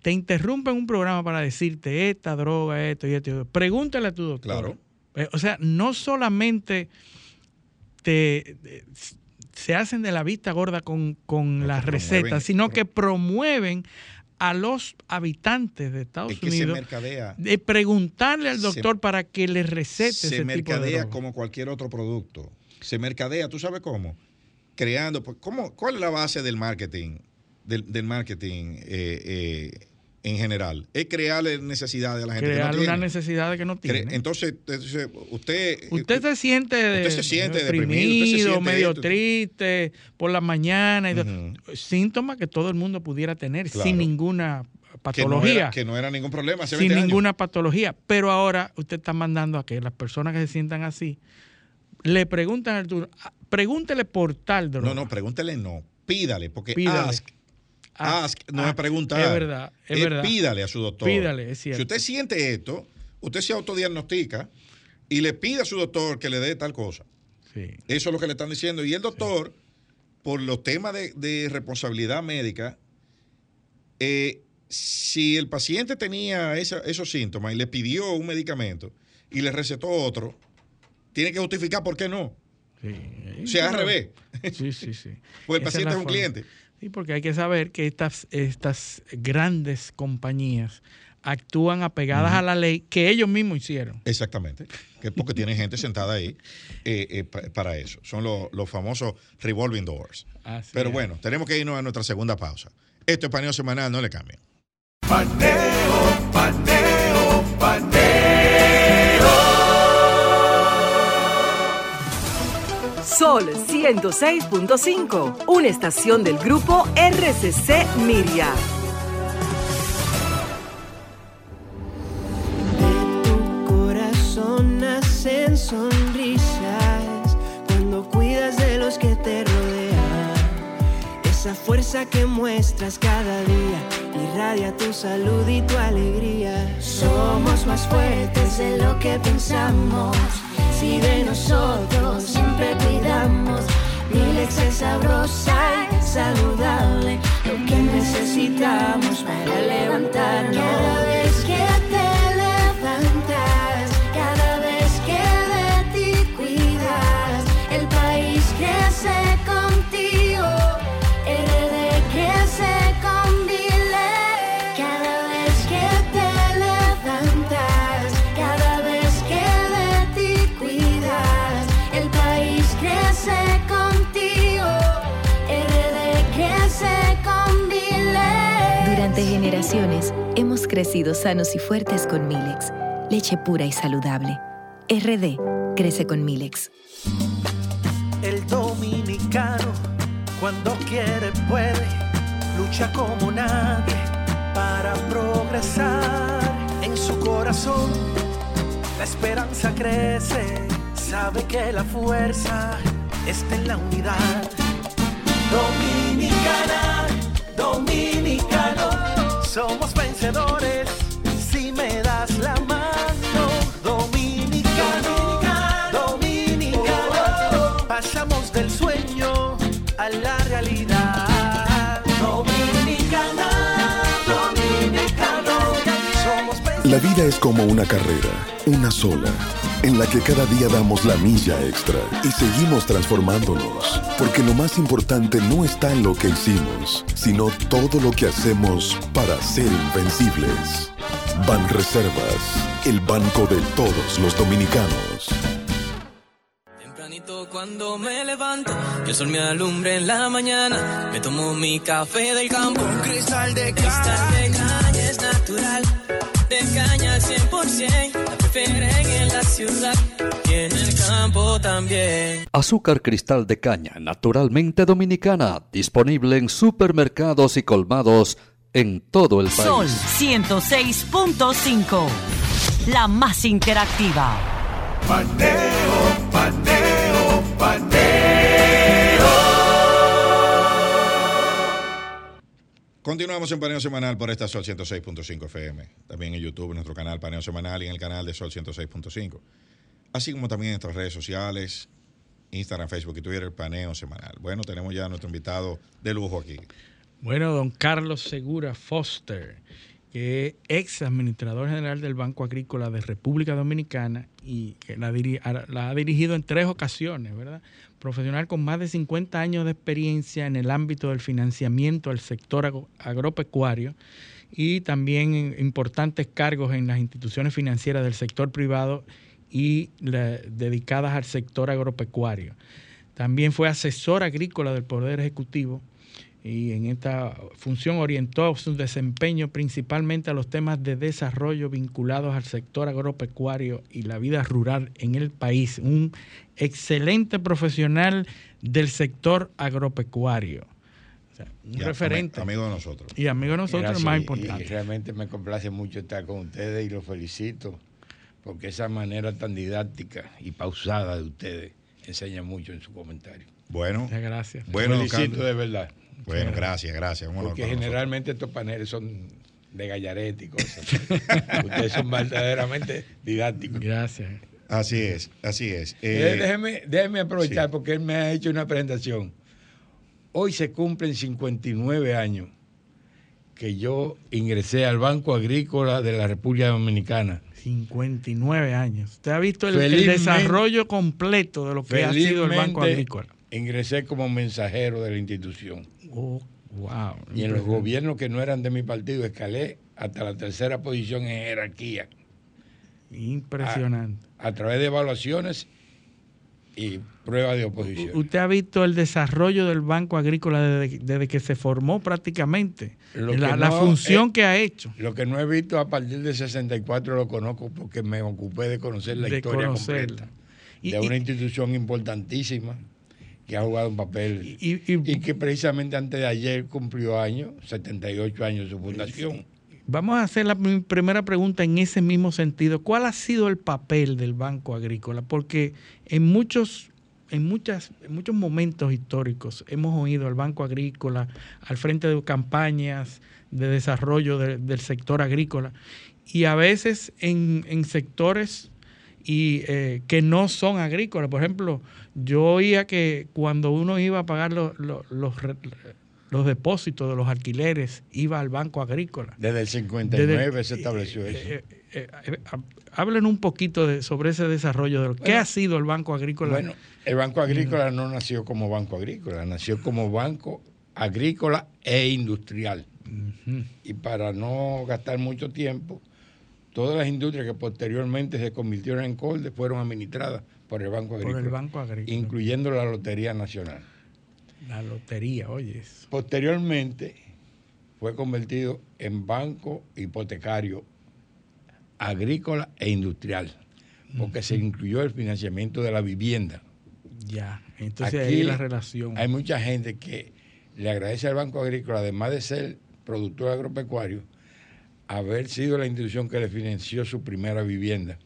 te interrumpen un programa para decirte esta droga, esto y esto. Pregúntale a tu doctor. Claro. Eh, o sea, no solamente te, eh, se hacen de la vista gorda con, con No, las recetas, sino que promueven a los habitantes de Estados Es que se Unidos mercadea. de preguntarle al Se- doctor para que le recete se ese tipo de mercadea droga. como cualquier otro producto. Se mercadea, ¿tú sabes cómo? Creando, pues, ¿cómo, ¿cuál es la base del marketing? Del, del marketing eh, eh, en general. Es crearle necesidades a la gente crear no una necesidad que no Cre- tiene. Entonces, entonces, usted... Usted se siente, de- usted se siente deprimido, usted se siente medio esto. triste por la mañana. y. Síntomas que todo el mundo pudiera tener Claro. sin ninguna que no, patología. era, que no era ningún problema hace sin 20 años. ninguna patología. Pero ahora usted está mandando a que las personas que se sientan así le preguntan al doctor, "Ah, pregúntele por tal droga. No, no, pregúntele no. Pídale, porque Pídale. ask, Ah, ask no ah, es preguntar. Es verdad, es verdad. Pídale a su doctor. Pídale, es cierto. Si usted siente esto, usted se autodiagnostica y le pide a su doctor que le dé tal cosa. Sí. Eso es lo que le están diciendo. Y el doctor, por los temas de, de responsabilidad médica, eh, si el paciente tenía esa- esos síntomas y le pidió un medicamento y le recetó otro, tiene que justificar por qué no. Sí. O sea, al revés. Sí, sí, sí. [LAUGHS] Pues el Esa es paciente la es un forma. cliente. Sí, porque hay que saber que estas, estas grandes compañías actúan apegadas a la ley que ellos mismos hicieron. Exactamente. Que porque tienen gente sentada ahí eh, eh, pa- para eso. Son los, los famosos revolving doors. Así Pero es. bueno, tenemos que irnos a nuestra segunda pausa. Esto es paneo semanal, no le cambien. Paneo, paneo, paneo. Sol 106.5, una estación del grupo RCC Miria. De tu corazón nacen sonrisas cuando cuidas de los que te rodean. Esa fuerza que muestras cada día irradia tu salud y tu alegría. Somos más fuertes de lo que pensamos. Si de nosotros siempre cuidamos, Milex es sabrosa y saludable. Lo que necesitamos para levantarnos. Generaciones hemos crecido sanos y fuertes con Milex, leche pura y saludable. RD crece con Milex. El dominicano, cuando quiere, puede, lucha como nadie para progresar. En su corazón, la esperanza crece, sabe que la fuerza está en la unidad. Dominicana, dominicano, somos vencedores si me das la mano. Dominicano, dominicano, pasamos del sueño a la realidad. Dominicana, dominicano, somos La vida es como una carrera, una sola, en la que cada día damos la milla extra y seguimos transformándonos, porque lo más importante no está en lo que hicimos, sino todo lo que hacemos para ser invencibles. Ban Reservas, el banco de todos los dominicanos. Tempranito cuando me levanto, el sol me alumbre en la mañana. Me tomo mi café del campo. Un cristal de cristal de caña es natural. De caña al 100%. La prefieren en la ciudad y en el campo también. Azúcar cristal de caña, naturalmente dominicana, disponible en supermercados y colmados en todo el país. Sol 106.5. La más interactiva. Paneo, paneo, paneo. Continuamos en Paneo Semanal por esta Sol 106.5 FM. También en YouTube, en nuestro canal Paneo Semanal y en el canal de Sol 106.5. Así como también en nuestras redes sociales, Instagram, Facebook y Twitter, Paneo Semanal. Bueno, tenemos ya a nuestro invitado de lujo aquí. Bueno, don Carlos Segura Foster, que ex administrador general del Banco Agrícola de República Dominicana y que la, la ha dirigido en tres ocasiones, ¿verdad? Profesional con más de 50 años de experiencia en el ámbito del financiamiento al sector agro- agropecuario y también importantes cargos en las instituciones financieras del sector privado y dedicadas al sector agropecuario. También fue asesor agrícola del Poder Ejecutivo y en esta función orientó su desempeño principalmente a los temas de desarrollo vinculados al sector agropecuario y la vida rural en el país. Un excelente profesional del sector agropecuario. O sea, un Y a- referente. ami- amigo de nosotros. Y amigo de nosotros, Gracias, más y- importante. Y realmente me complace mucho estar con ustedes y los felicito porque esa manera tan didáctica y pausada de ustedes enseña mucho en su comentario. Bueno, Muchas gracias. bueno, felicito Carlos. de verdad. Bueno, gracias, gracias. Un honor Porque nosotros. generalmente estos paneles son de gallarete y cosas. [LAUGHS] ustedes son verdaderamente didácticos. Gracias. Así es, así es. Eh, Eh, déjeme, déjeme aprovechar sí. porque él me ha hecho una presentación. Hoy se cumplen 59 años que yo ingresé al Banco Agrícola de la República Dominicana. 59 años. Usted ha visto el, desarrollo completo de lo que ha sido el Banco Agrícola. Ingresé como mensajero de la institución. Oh, wow. Y en los gobiernos que no eran de mi partido, escalé hasta la tercera posición en jerarquía. Impresionante. A, a través de evaluaciones y pruebas de oposición. Usted ha visto el desarrollo del Banco Agrícola desde, desde que se formó prácticamente. Lo la no función que ha hecho. Lo que no he visto a partir de 64 lo conozco porque me ocupé de conocer la De historia conocerla. completa. Y- de y- una institución importantísima que ha jugado un papel y, que precisamente antes de ayer cumplió años, 78 años de su fundación. Vamos a hacer la primera pregunta en ese mismo sentido. ¿Cuál ha sido el papel del Banco Agrícola? Porque en muchos, en muchas, en muchos momentos históricos hemos oído al Banco Agrícola al frente de campañas de desarrollo de- del sector agrícola y a veces en, en sectores y eh, que no son agrícolas. Por ejemplo, yo oía que cuando uno iba a pagar los, los, los depósitos de los alquileres, iba al Banco Agrícola. Desde el 59 Desde- se estableció eso. Eh, eh, eh, Hablen un poquito de, sobre ese desarrollo de Bueno, ha sido el Banco Agrícola. Bueno, el Banco Agrícola no nació como Banco Agrícola, nació como Banco Agrícola e Industrial. Y para no gastar mucho tiempo, todas las industrias que posteriormente se convirtieron en COLDE fueron administradas por el Banco Por Agrícola. el Banco Agrícola. Incluyendo la Lotería Nacional. La lotería, oye. eso. Posteriormente fue convertido en banco hipotecario agrícola e industrial, porque se incluyó el financiamiento de la vivienda. Ya, entonces Aquí ahí la relación. Hay mucha gente que le agradece al Banco Agrícola, además de ser productor agropecuario, haber sido la institución que le financió su primera vivienda,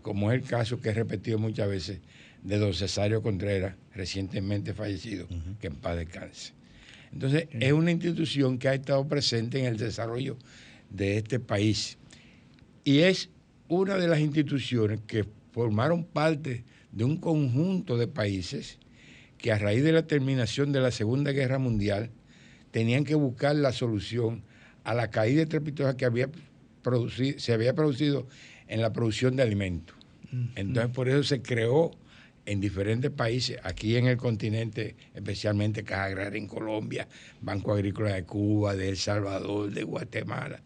como es el caso que he repetido muchas veces de don Cesario Contreras, recientemente fallecido, que en paz descanse. Entonces, es una institución que ha estado presente en el desarrollo de este país y es una de las instituciones que formaron parte de un conjunto de países que a raíz de la terminación de la Segunda Guerra Mundial tenían que buscar la solución a la caída estrepitosa que había producido, se había producido en la producción de alimentos. Entonces, por eso se creó en diferentes países, aquí en el continente, especialmente Caja Agraria en Colombia, Banco Agrícola de Cuba, de El Salvador, de Guatemala,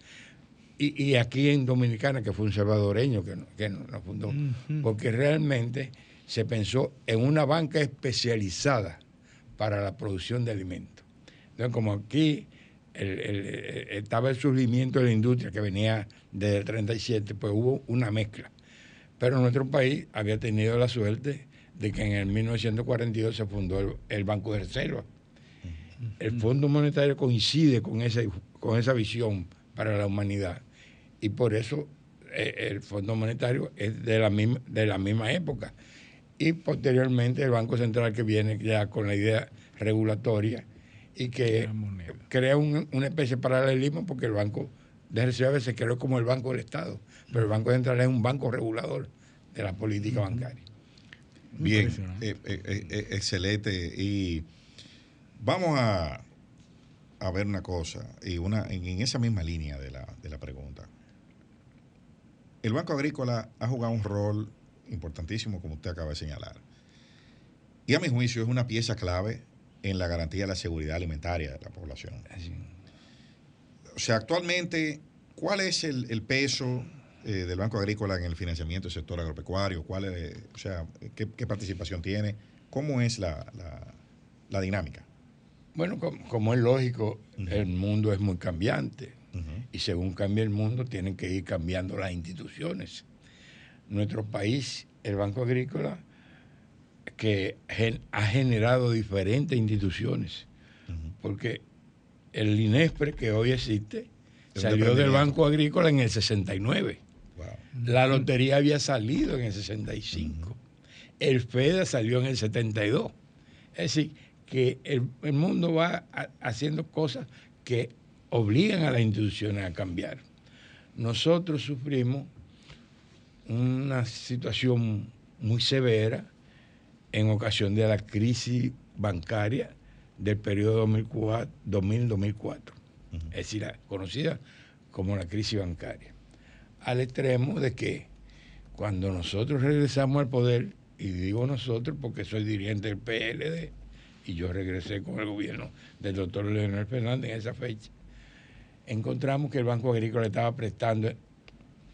y, y aquí en Dominicana, que fue un salvadoreño que, no- que nos nos fundó, porque realmente se pensó en una banca especializada para la producción de alimentos. Entonces, como aquí el- el- el- estaba el surgimiento de la industria que venía desde el 37, pues hubo una mezcla. Pero nuestro país había tenido la suerte de que en el 1942 se fundó el, el Banco de Reserva. El Fondo Monetario coincide con, ese, con esa visión para la humanidad. Y por eso eh, el Fondo Monetario es de la, misma, de la misma época. Y posteriormente el Banco Central que viene ya con la idea regulatoria y que crea un- una especie de paralelismo porque el Banco de Reserva se creó como el Banco del Estado, pero el Banco Central es un banco regulador de la política bancaria. Bien, eh, eh, eh, eh, excelente. Y vamos a, a ver una cosa, y una en, en esa misma línea de la, de la pregunta. El Banco Agrícola ha jugado un rol importantísimo, como usted acaba de señalar. Y a mi juicio es una pieza clave en la garantía de la seguridad alimentaria de la población. O sea, actualmente, ¿cuál es el, el peso eh, del Banco Agrícola en el financiamiento del sector agropecuario? ¿Cuál es, o sea, qué, qué participación tiene? ¿Cómo es la, la- la dinámica? Bueno, com- como, es lógico, el mundo es muy cambiante. Y según cambia el mundo, tienen que ir cambiando las instituciones. Nuestro país, el Banco Agrícola, que ha generado diferentes instituciones. Porque el INESPRE, que hoy existe, salió del. Banco Agrícola en el 69. La lotería había salido en el 65. El FEDA salió en el 72. Es decir, que el, el mundo va a- haciendo cosas que obligan a las instituciones a cambiar. Nosotros sufrimos una situación muy severa en ocasión de la crisis bancaria del periodo 2004 2000-2004, es decir, la- conocida como la crisis bancaria. al extremo de que cuando nosotros regresamos al poder, y digo nosotros porque soy dirigente del PLD, y yo regresé con el gobierno del doctor Leonel Fernández en esa fecha, encontramos que el Banco Agrícola estaba prestando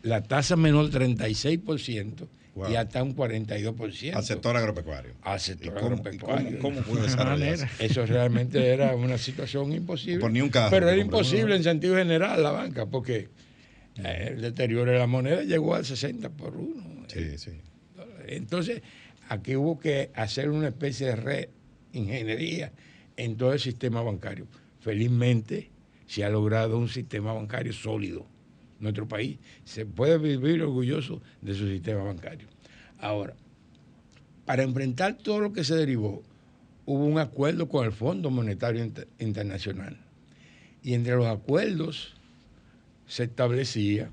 la tasa menor 36% y hasta un 42%. Al sector agropecuario. Al sector ¿Y cómo- agropecuario. cómo- cómo desarrollarse? Eso realmente era una situación imposible. Por ni un carro Pero era imposible en sentido general la banca, porque eh, el deterioro de la moneda llegó al 60 por uno. Sí, sí. Entonces, aquí hubo que hacer una especie de reingeniería en todo el sistema bancario. Felizmente se ha logrado un sistema bancario sólido. Nuestro país se puede vivir orgulloso de su sistema bancario. Ahora, para enfrentar todo lo que se derivó, hubo un acuerdo con el Fondo Monetario Inter- Internacional. Y entre los acuerdos se establecía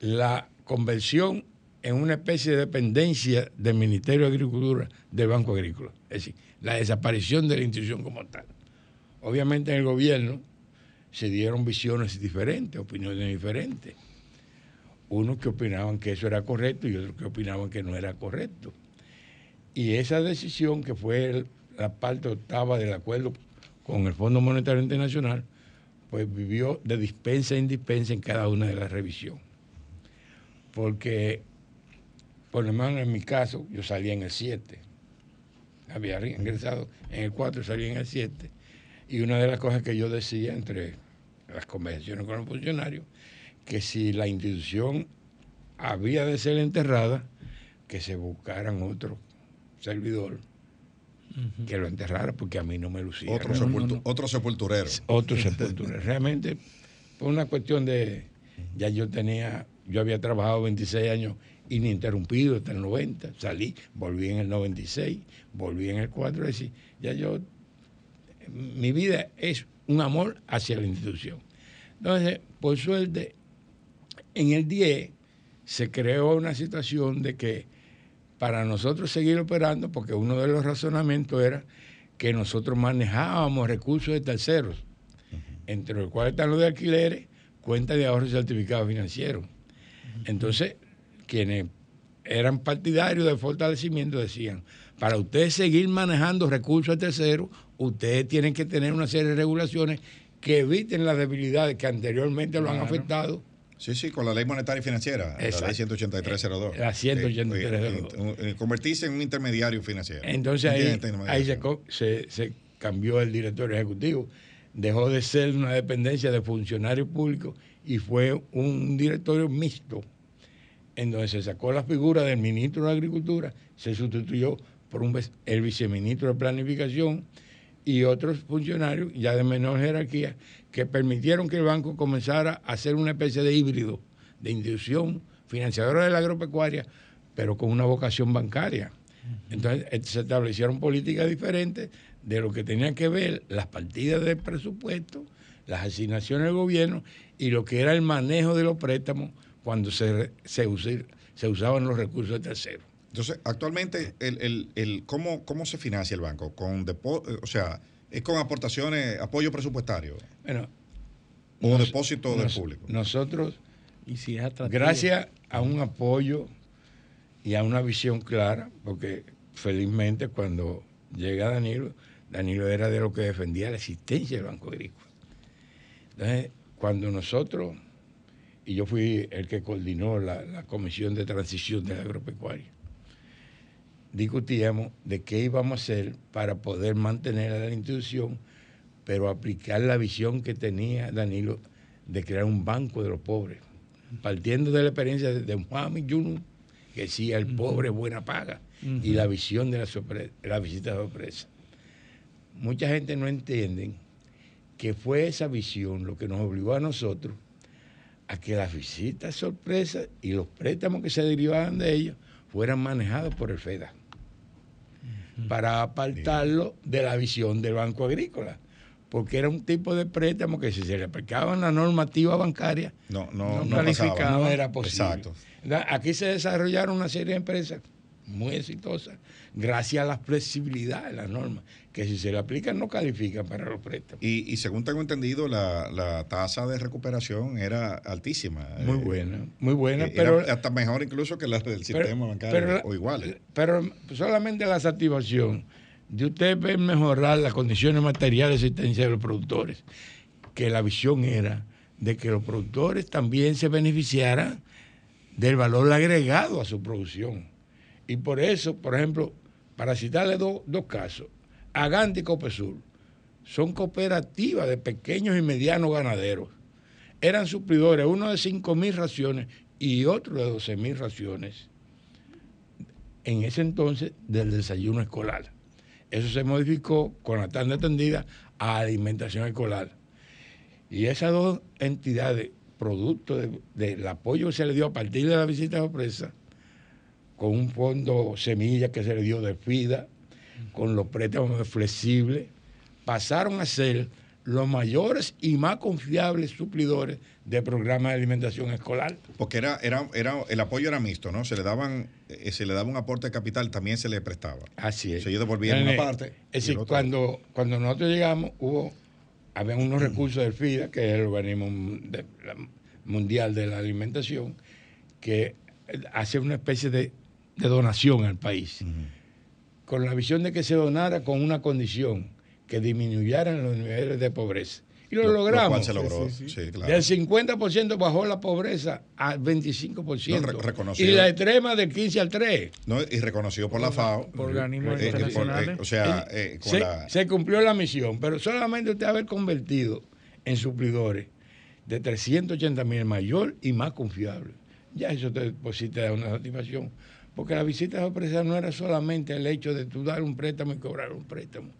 la conversión en una especie de dependencia del Ministerio de Agricultura del Banco Agrícola. Es decir, la desaparición de la institución como tal. Obviamente en el gobierno se dieron visiones diferentes, opiniones diferentes. Unos que opinaban que eso era correcto y otros que opinaban que no era correcto. Y esa decisión, que fue la parte octava del acuerdo con el Fondo Monetario Internacional, pues vivió de dispensa en dispensa en cada una de las revisiones. Porque, por lo menos en mi caso, yo salía en el 7. Había ingresado en el 4, salía en el 7. Y una de las cosas que yo decía entre las conversaciones con los funcionarios, que si la institución había de ser enterrada, que se buscaran otro servidor que lo enterrara, porque a mí no me lucía. Otro, No, no, sepultu- no. otro sepulturero. [LAUGHS] Otro sepultura. Realmente, por una cuestión de. Ya yo tenía. Yo había trabajado 26 años ininterrumpido hasta el 90. Salí, volví en el 96, volví en el 4. Es decir, ya yo. Mi vida es un amor hacia la institución. Entonces, por suerte, en el 10 se creó una situación de que para nosotros seguir operando, porque uno de los razonamientos era que nosotros manejábamos recursos de terceros, entre los cuales están los de alquileres, cuentas de ahorro y certificados financieros. Entonces, quienes eran partidarios del fortalecimiento decían, para ustedes seguir manejando recursos de terceros, ustedes tienen que tener una serie de regulaciones que eviten las debilidades que anteriormente lo han Claro. afectado Sí, sí, con la ley monetaria y financiera, la Exacto. ley 18302. La 18302. Eh, eh, eh, convertirse en un intermediario financiero. Entonces ahí, intermediario ahí se, se- se cambió el director ejecutivo. Dejó de ser una dependencia de funcionarios públicos y fue un directorio mixto, en donde se sacó la figura del ministro de Agricultura, se sustituyó por un, el viceministro de Planificación y otros funcionarios ya de menor jerarquía que permitieron que el banco comenzara a hacer una especie de híbrido de institución financiadora de la agropecuaria, pero con una vocación bancaria. Entonces eh, se establecieron políticas diferentes de lo que tenían que ver las partidas del presupuesto, las asignaciones del gobierno y lo que era el manejo de los préstamos cuando se, se, usi- se usaban los recursos de terceros. Entonces, actualmente, el, el, el- ¿cómo, ¿cómo se financia el banco? Con depo- eh, o sea, ¿es con aportaciones, apoyo presupuestario? Bueno, ¿O nos- depósito del nos- público? Nosotros, Y si es gracias a un apoyo y a una visión clara, porque felizmente cuando llega Danilo, Danilo era de lo que defendía la existencia del Banco Agrícola. Entonces, cuando nosotros, y yo fui el que coordinó la, la comisión de transición de la agropecuaria, discutíamos de qué íbamos a hacer para poder mantener a la institución, pero aplicar la visión que tenía Danilo de crear un banco de los pobres, partiendo de la experiencia de, Mohamed Yunus, que decía el pobre buena paga, y la visión de la, sorpre- la visita sorpresa. Mucha gente no entiende que fue esa visión lo que nos obligó a nosotros a que las visitas sorpresa y los préstamos que se derivaban de ellos fueran manejados por el FEDA para apartarlo de la visión del Banco Agrícola, porque era un tipo de préstamo que si se le aplicaban la normativa bancaria, No, no, no, no calificaba, pasaba. no era posible. Exacto. Aquí se desarrollaron una serie de empresas muy exitosa, gracias a la flexibilidad de las normas, que si se le aplican no califican para los préstamos. Y, y según tengo entendido, la, la tasa de recuperación era altísima. Muy Eh, buena, muy buena, eh, pero era hasta mejor incluso que la del Pero- sistema bancario, pero o iguales. Pero solamente la satisfacción de usted ver mejorar las condiciones materiales de existencia de los productores, que la visión era de que los productores también se beneficiaran del valor agregado a su producción. Y por eso, por ejemplo, para citarle do- dos casos, Agante y Copesur son cooperativas de pequeños y medianos ganaderos. Eran suplidores, uno de 5 mil raciones y otro de 12 mil raciones en ese entonces del desayuno escolar. Eso se modificó con la tanda atendida a alimentación escolar. Y esas dos entidades, producto de- del apoyo que se le dio a partir de la visita sorpresa, con un fondo semilla que se le dio de FIDA, con los préstamos flexibles, pasaron a ser los mayores y más confiables suplidores de programas de alimentación escolar. Porque era, era, era, el apoyo era mixto, ¿no? Se le daban, eh, se le daba un aporte de capital, también se le prestaba. Así es. O sea, ellos devolvían una parte. Es decir, cuando, cuando nosotros llegamos, hubo, había unos recursos del FIDA, que es el organismo de- la- mundial de la alimentación, que hace una especie de, de donación al país, con la visión de que se donara con una condición, que disminuyeran los niveles de pobreza. Y lo, Lo- lo logramos. cual se logró, sí, claro. Del 50% bajó la pobreza al 25%. No, re- reconocido. y la extrema del 15 al 3. ¿no? Y reconocido por la FAO. por organismos Eh, eh, por- internacionales. eh, o sea, eh, con se, la, se cumplió la misión, pero solamente usted haber convertido en suplidores de 380 mil mayor y más confiable. Ya eso te, pues, sí te da una satisfacción. Porque la visita sorpresa no era solamente el hecho de tú dar un préstamo y cobrar un préstamo.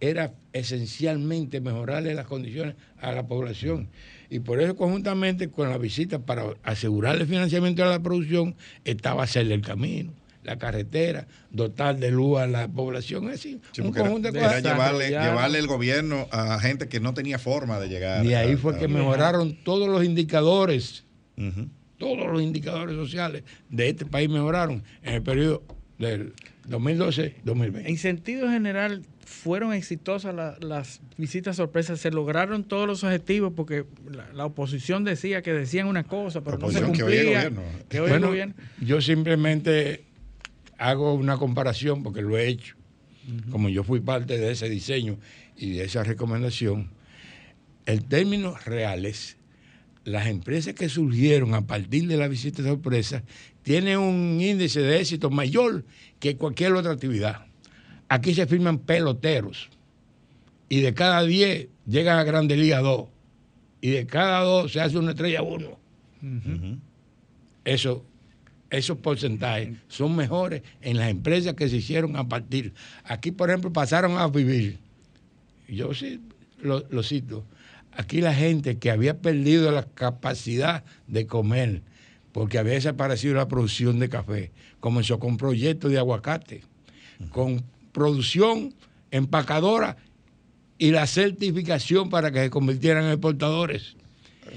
Era esencialmente mejorarle las condiciones a la población. Y por eso, conjuntamente con la visita para asegurar el financiamiento de la producción, estaba hacerle el camino, la carretera, dotar de luz a la población. Así, Sí, un conjunto de era cosas. llevarle, llevarle el gobierno a gente que no tenía forma de llegar. Y ahí a- fue a- que mejoraron todos los indicadores. Todos los indicadores sociales de este país mejoraron en el periodo del 2012-2020. En sentido general, fueron exitosas la- las visitas sorpresas, se lograron todos los objetivos porque la, la oposición decía que decían una cosa, pero no se Oposición que oye el cumplía. gobierno. que oye el Bueno, gobierno. yo simplemente hago una comparación porque lo he hecho. Como yo fui parte de ese diseño y de esa recomendación, en términos reales, las empresas que surgieron a partir de la visita sorpresa tienen un índice de éxito mayor que cualquier otra actividad. Aquí se firman peloteros y de cada 10 llegan a Grande Liga 2 y de cada 2 se hace una estrella 1. Eso, esos porcentajes son mejores en las empresas que se hicieron a partir. Aquí, por ejemplo, pasaron a vivir. Yo sí lo, lo cito. Aquí la gente que había perdido la capacidad de comer porque había desaparecido la producción de café, comenzó con proyectos de aguacate, con producción empacadora y la certificación para que se convirtieran en exportadores.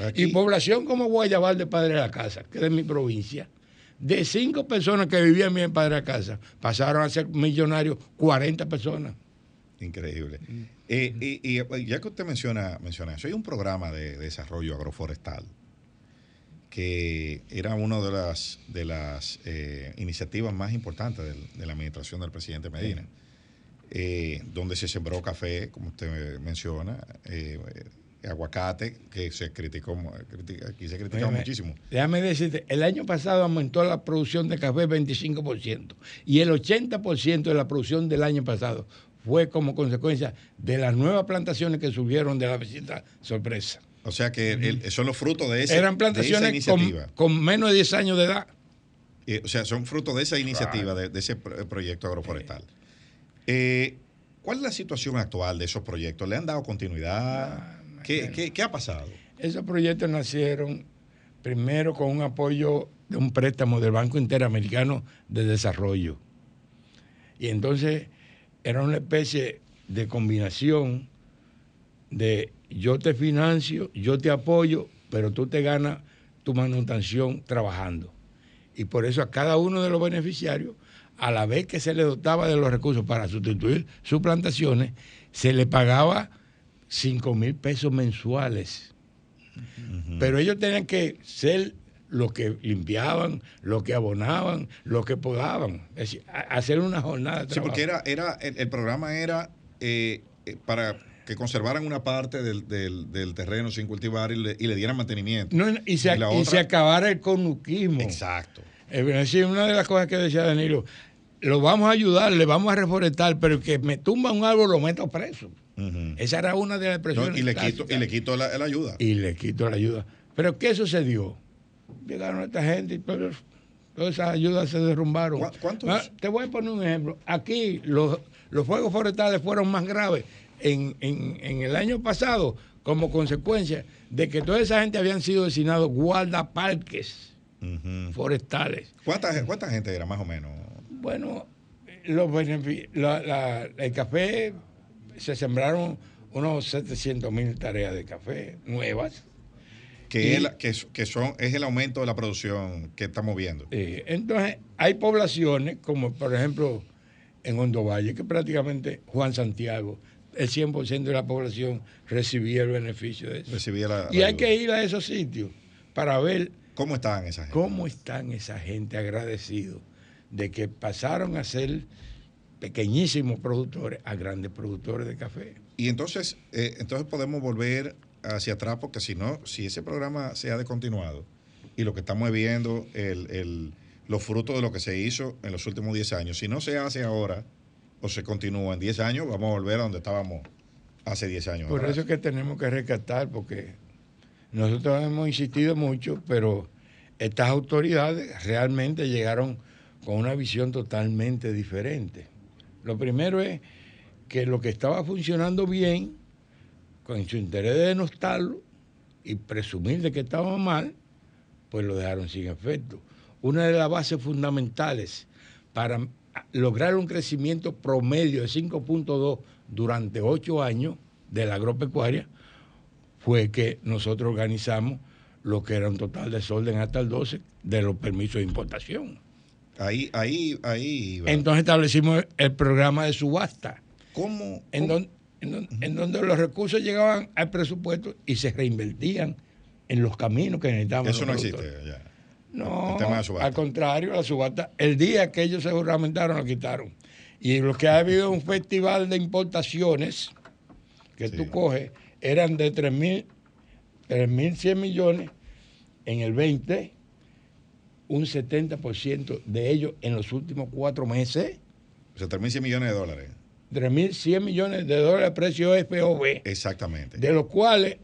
Aquí- Y población como Guayabal de Padre de la Casa, que es de mi provincia, de cinco personas que vivían bien en Padre de la Casa, pasaron a ser millonarios 40 personas. Increíble. Eh, y, y ya que usted menciona, menciona eso, hay un programa de desarrollo agroforestal que era una de las, de las eh, iniciativas más importantes del- de la administración del presidente Medina, eh, donde se sembró café, como usted menciona, aguacate, que se criticó, aquí se criticaba Óyeme, muchísimo. Déjame decirte, el año pasado aumentó la producción de café 25% y el 80% de la producción del año pasado fue como consecuencia de las nuevas plantaciones que surgieron de la visita sorpresa. O sea que el- son los frutos de, ese, Eran de esa plantaciones con, iniciativa. con menos de 10 años de edad. Eh, o sea, son fruto de esa iniciativa, de, de ese pro- proyecto agroforestal. Eh, ¿Cuál es la situación actual de esos proyectos? ¿Le han dado continuidad? ¿Qué, qué- qué ha pasado? Esos proyectos nacieron primero con un apoyo de un préstamo del Banco Interamericano de Desarrollo. Y entonces era una especie de combinación de yo te financio, yo te apoyo, pero tú te ganas tu manutención trabajando. Y por eso a cada uno de los beneficiarios, a la vez que se le dotaba de los recursos para sustituir sus plantaciones, se le pagaba 5 mil pesos mensuales. Pero ellos tenían que ser los que limpiaban, los que abonaban, los que podaban. Es decir, hacer una jornada de Sí, porque era, era el, el programa era eh, eh, para que conservaran una parte del, del- del terreno sin cultivar y le, y le dieran mantenimiento. No, y, se, la y otra- se acabara el conuquismo. Exacto. Es decir, una de las cosas que decía Danilo, lo vamos a ayudar, le vamos a reforestar, pero el que me tumba un árbol lo meto preso. Esa era una de las No, expresiones. y le quito, y le quito la, la ayuda. Y le quito la ayuda. Pero ¿qué sucedió? Llegaron esta gente y todas esas ayudas se derrumbaron. ¿Cuántos? Ah, Te voy a poner un ejemplo. Aquí los, los fuegos forestales fueron más graves en, en- en el año pasado como consecuencia de que toda esa gente habían sido designados guardaparques forestales. ¿Cuánta, ¿Cuánta gente era más o menos? Bueno, los la- la- el café se sembraron unos 700 mil tareas de café nuevas. Que, Y- es, la- que, son, es el aumento de la producción que estamos viendo. Eh, entonces, hay poblaciones, como por ejemplo en Hondo Valle, que prácticamente Juan Santiago, el 100% de la población recibía el beneficio de eso. Recibía la, y la hay ayuda. que ir a esos sitios para ver ¿Cómo están esa gente? cómo están esa gente agradecidos de que pasaron a ser pequeñísimos productores a grandes productores de café. Y entonces, eh, entonces podemos volver hacia atrás, porque si no, si ese programa se ha descontinuado y lo que estamos viendo, el, el- los frutos de lo que se hizo en los últimos 10 años, si no se hace ahora o se continúa en 10 años, vamos a volver a donde estábamos hace 10 años. Por atrás. eso es que tenemos que rescatar, porque nosotros hemos insistido mucho, pero estas autoridades realmente llegaron con una visión totalmente diferente. Lo primero es que lo que estaba funcionando bien, con su interés de denostarlo y presumir de que estaba mal, pues lo dejaron sin efecto. Una de las bases fundamentales para lograr un crecimiento promedio de 5.2 durante ocho años de la agropecuaria fue que nosotros organizamos lo que era un total desorden hasta el 12 de los permisos de importación. Ahí, ahí, ahí. va. Entonces establecimos el programa de subasta. ¿Cómo? En, don- en don- en donde los recursos llegaban al presupuesto y se reinvertían en los caminos que necesitaban. Eso no existe ya. No, al contrario, la subasta, el día que ellos se juramentaron, lo quitaron. Y lo que ha habido un festival de importaciones que tú coges eran de 3.000, 3.100 millones en el 20, un 70% de ellos en los últimos cuatro meses. O sea, 3.100 millones de dólares. 3.100 millones de dólares precio FOB, Exactamente. de los cuales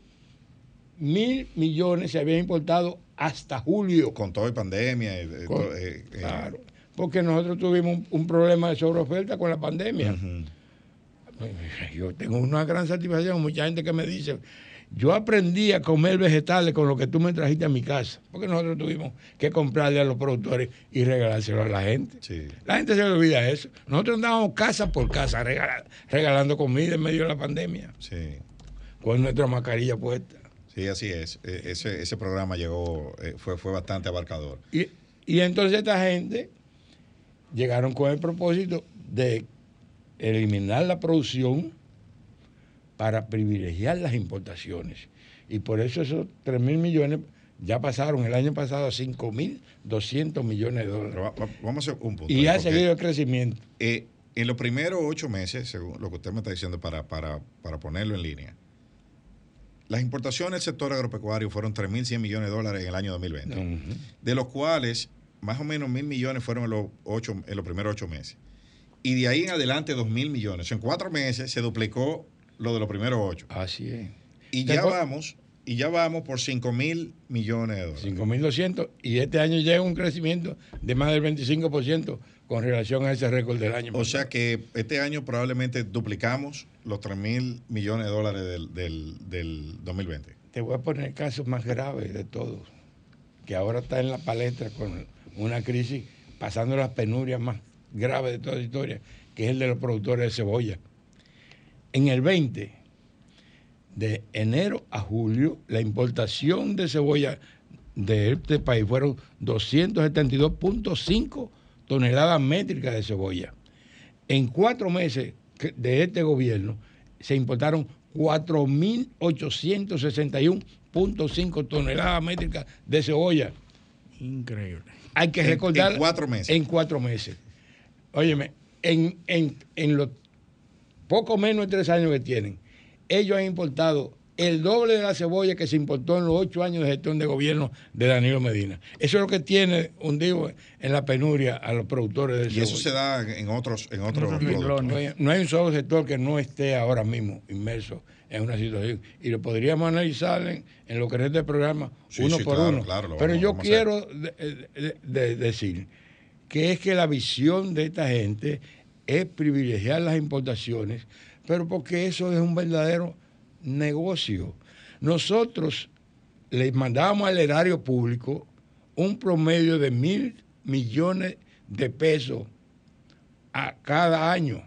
mil millones se habían importado hasta julio. Con todo y pandemia. eh, eh, Con- eh, Claro, porque nosotros tuvimos un, un problema de sobreoferta con la pandemia. Yo tengo una gran satisfacción, mucha gente que me dice, yo aprendí a comer vegetales con lo que tú me trajiste a mi casa, porque nosotros tuvimos que comprarle a los productores y regalárselo a la gente. La gente se le olvida eso. Nosotros andábamos casa por casa regala- regalando comida en medio de la pandemia, Sí. con nuestra mascarilla puesta. Sí, así es. Eh, Ese, ese programa llegó, eh, fue, fue bastante abarcador. Y, y entonces esta gente llegaron con el propósito de eliminar la producción para privilegiar las importaciones. Y por eso esos 3 mil millones ya pasaron el año pasado a 5 mil 200 millones de dólares. Vamos a hacer un punto. Y ha seguido el crecimiento. eh, en los primeros ocho meses, según lo que usted me está diciendo, para, para, para ponerlo en línea, las importaciones del sector agropecuario fueron 3.100 millones de dólares en el año 2020, de los cuales más o menos mil millones fueron en los, ocho, en los primeros ocho meses. Y de ahí en adelante, dos mil millones. En cuatro meses se duplicó lo de los primeros ocho. Así es. Y ya vamos, y ya vamos por 5 mil millones de dólares. 5.200 y este año llega un crecimiento de más del 25% con relación a ese récord del año. O sea que este año probablemente duplicamos los 3 mil millones de dólares del, del, del 2020. Te voy a poner el caso más grave de todos, que ahora está en la palestra con una crisis pasando las penurias más graves de toda la historia, que es el de los productores de cebolla. En el 20, de enero a julio, la importación de cebolla de este país fueron 272.5 toneladas métricas de cebolla. En cuatro meses de este gobierno se importaron 4.861.5 toneladas métricas de cebolla. Increíble. Hay que En- recordar. en cuatro meses. En cuatro meses. Óyeme, en, en, en los poco menos de tres años que tienen, ellos han importado el doble de la cebolla que se importó en los ocho años de gestión de gobierno de Danilo Medina. Eso es lo que tiene hundido en la penuria a los productores de Y cebolla. eso se da en otros, en otros productos. no hay un solo sector que no esté ahora mismo inmerso en una situación. Y lo podríamos analizar en, en lo que resta del programa Sí, uno sí, por claro, uno. claro, Pero yo quiero de- de- de- decir que es que la visión de esta gente es privilegiar las importaciones, pero porque eso es un verdadero negocio. Nosotros le mandábamos al erario público un promedio de mil millones de pesos a cada año.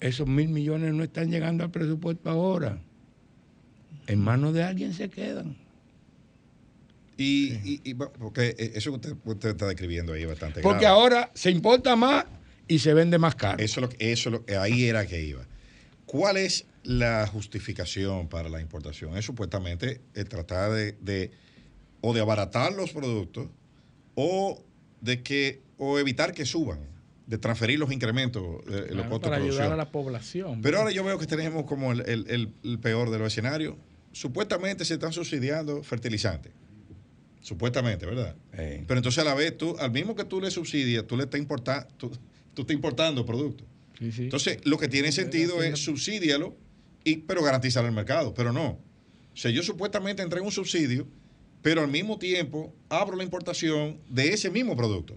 Esos mil millones no están llegando al presupuesto ahora. En manos de alguien se quedan. Y, y- y, bueno, porque eso que usted, usted está describiendo ahí es bastante Porque grave. ahora se importa más y se vende más caro. Eso, es lo que- eso lo ahí era que iba. ¿Cuál es la justificación para la importación? Es supuestamente el tratar de, de- o de abaratar los productos o de que o evitar que suban, de transferir los incrementos, eh, los Claro, costos para de ayudar a producción. la población. Pero ahora yo veo que tenemos como el, el- el- el peor de los escenarios. Supuestamente se están subsidiando fertilizantes. Supuestamente, ¿verdad? Eh, Pero entonces a la vez, tú, al mismo que tú le subsidias, tú le estás importando, tú, tú estás importando productos. Sí, sí. Entonces, lo que tiene sentido es subsídialo, y, pero garantizar el mercado. Pero no. O sea, yo supuestamente entrego un subsidio, pero al mismo tiempo abro la importación de ese mismo producto.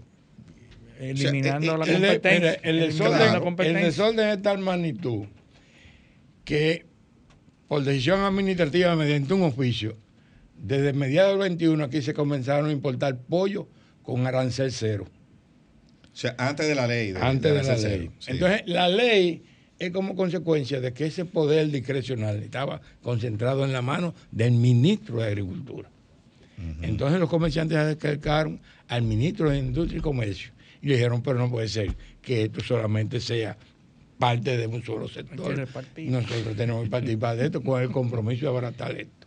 eliminando O sea, la eh, eh, el, competencia. el desorden, la el competencia. desorden es de tal magnitud que por decisión administrativa mediante un oficio, desde mediados del 21 aquí se comenzaron a importar pollo con arancel cero. O sea, antes de la ley. de- antes de, la ley. sí. Entonces, la ley es como consecuencia de que ese poder discrecional estaba concentrado en la mano del ministro de Agricultura. Entonces los comerciantes se acercaron al ministro de Industria y Comercio y le dijeron, pero no puede ser que esto solamente sea parte de un solo sector. Nosotros tenemos que participar de esto con el compromiso de abaratar esto.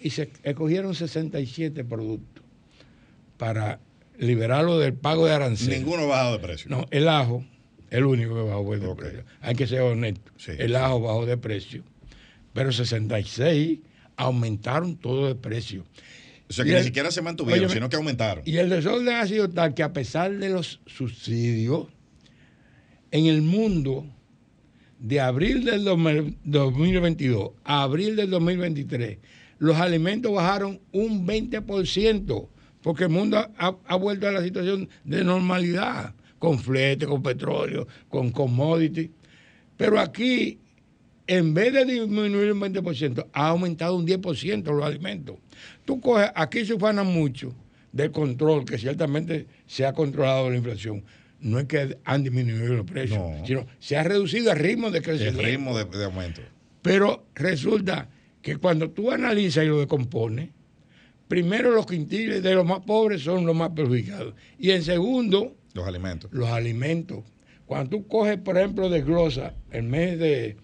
Y se escogieron 67 productos para liberarlo del pago de arancel. Ninguno bajado de precio. No, el ajo, el único que bajó de precio. Hay que ser honesto. Sí, el sí. ajo bajó de precio. Pero 66 aumentaron todo de precio. O sea, Y que ni el- siquiera se mantuvieron, sino que aumentaron. Y el desorden ha sido tal que a pesar de los subsidios, en el mundo, de abril del 2000 2022 a abril del 2023, los alimentos bajaron un 20%, porque el mundo ha, ha vuelto a la situación de normalidad, con flete, con petróleo, con commodity. Pero aquí, en vez de disminuir un 20%, ha aumentado un 10% los alimentos. Tú coges, aquí se ufana mucho del control, que ciertamente se ha controlado la inflación. No es que han disminuido los precios, No. sino se ha reducido el ritmo de El crecimiento. ritmo de, de aumento. Pero resulta que cuando tú analizas y lo decompones, primero los quintiles de los más pobres son los más perjudicados. Y en segundo, Los alimentos. los alimentos. Cuando tú coges, por ejemplo, desglosa el mes de,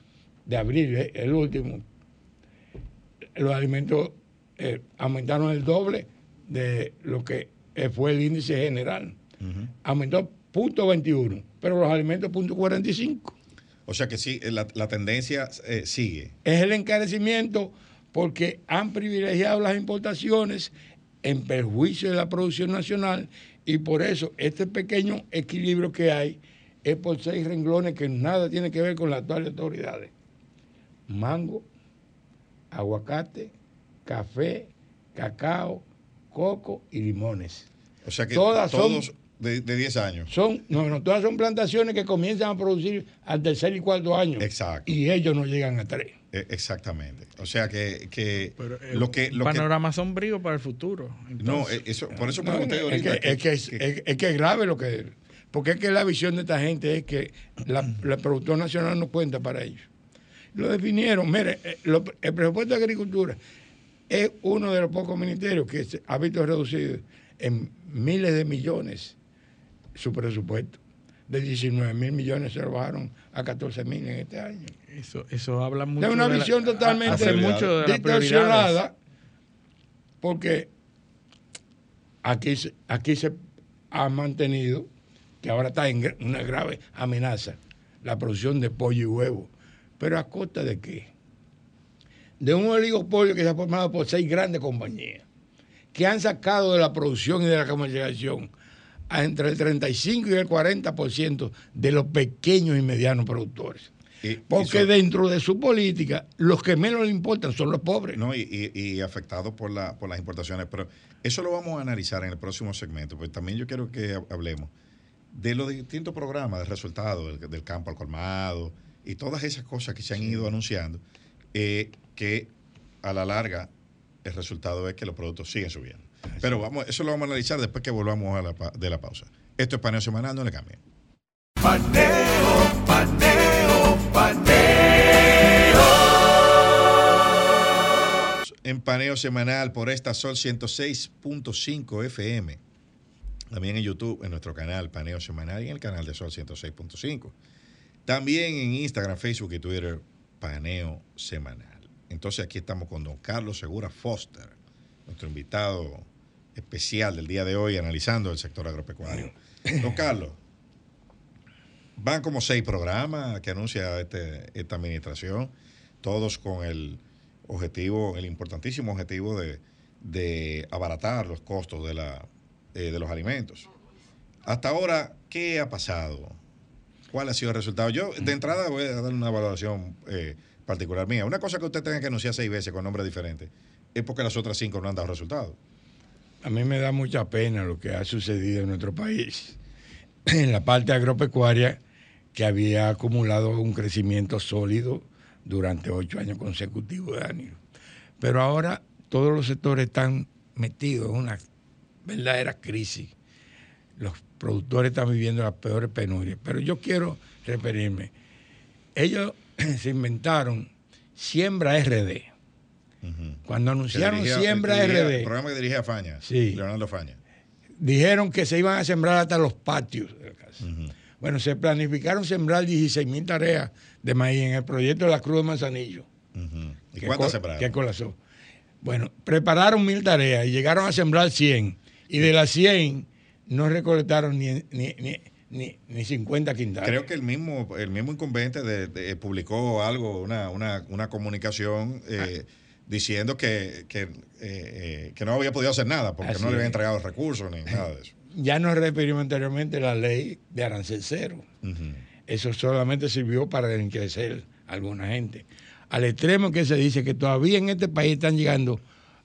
de abril, eh, el último, los alimentos eh, aumentaron el doble de lo que eh, fue el índice general. Aumentó punto 21, pero los alimentos punto 45. O sea que sí, la, la tendencia eh, sigue. Es el encarecimiento porque han privilegiado las importaciones en perjuicio de la producción nacional y por eso este pequeño equilibrio que hay es por seis renglones que nada tiene que ver con las actuales autoridades. Mango, aguacate, café, cacao, coco y limones. O sea que Todas son- todos de, de 10 años. Son, no, no, todas son plantaciones que comienzan a producir al tercer y cuarto año. Exacto. Y ellos no llegan a tres. Eh, Exactamente. O sea que, que Pero, eh, lo que... que panorama sombrío para el futuro. no, Entonces, eh, eso, por eso No, pregunté es, ahorita. que, es, que es, es- es que es grave lo que porque es que la visión de esta gente es que la, la producción nacional no cuenta para ellos. Lo definieron, mire, eh, lo- el presupuesto de agricultura es uno de los pocos ministerios que se ha visto reducido en miles de millones su presupuesto. De 19 mil millones se lo bajaron a 14 mil en este año. Eso, eso habla mucho de una la- visión totalmente mucho de distorsionada, porque aquí, se- aquí se ha mantenido, que ahora está en una grave amenaza, la producción de pollo y huevo. ¿Pero a costa de qué? De un oligopolio que se ha formado por seis grandes compañías, que han sacado de la producción y de la comercialización a entre el 35 y el 40% de los pequeños y medianos productores. Porque dentro de su política, los que menos le importan son los pobres. No, y, afectados por, la, por las importaciones. Pero eso lo vamos a analizar en el próximo segmento, porque también yo quiero que ha- hablemos de los distintos programas de resultados del, del campo al colmado y todas esas cosas que se han ido anunciando, eh, que a la larga el resultado es que los productos siguen subiendo. Pero vamos, eso lo vamos a analizar después que volvamos a la, pa- de la pausa. Esto es paneo semanal, no le cambien. Paneo, paneo, paneo. en paneo semanal por esta Sol 106.5 FM. También en YouTube, en nuestro canal Paneo Semanal y en el canal de Sol 106.5. También en Instagram, Facebook y Twitter, Paneo Semanal. Entonces aquí estamos con don Carlos Segura Foster, nuestro invitado especial del día de hoy, analizando el sector agropecuario. Don Carlos, van como seis programas que anuncia este- esta administración, todos con el objetivo, el importantísimo objetivo de, abaratar los costos eh, de los alimentos. Hasta ahora, ¿qué ha pasado? ¿Cuál ha sido el resultado? Yo, de entrada, voy a dar una valoración eh, particular mía. Una cosa que usted tenga que anunciar seis veces con nombres diferentes es porque las otras cinco no han dado resultados. A mí me da mucha pena lo que ha sucedido en nuestro país. [CLEARS THROAT] En la parte agropecuaria, que había acumulado un crecimiento sólido durante ocho años consecutivos de año. Pero ahora todos los sectores están metidos en una verdadera crisis. Los productores están viviendo las peores penurias. Pero yo quiero referirme. Ellos [CLEARS THROAT] se inventaron Siembra RD. Cuando anunciaron dirigía- Siembra dirigía- RD. El programa que dirige a Faña, Sí. Leonardo Faña. dijeron que se iban a sembrar hasta los patios de la casa. Bueno, se planificaron sembrar 16 mil tareas de maíz en el proyecto de la Cruz de Manzanillo. ¿Y que cuántas co- sembraron? que colapsó. Bueno, prepararon mil tareas y llegaron a sembrar 100. Y de las 100 no recolectaron ni, ni, ni, ni, ni 50 quintales. Creo que el mismo, el mismo incumbente de- de- publicó algo, una, una, una comunicación eh, diciendo que, que, eh, eh, que no había podido hacer nada porque Así no le habían entregado recursos ni nada de eso. [LAUGHS] Ya nos referimos anteriormente a la ley de arancel cero. Eso solamente sirvió para encarecer a alguna gente. Al extremo que se dice que todavía en este país están llegando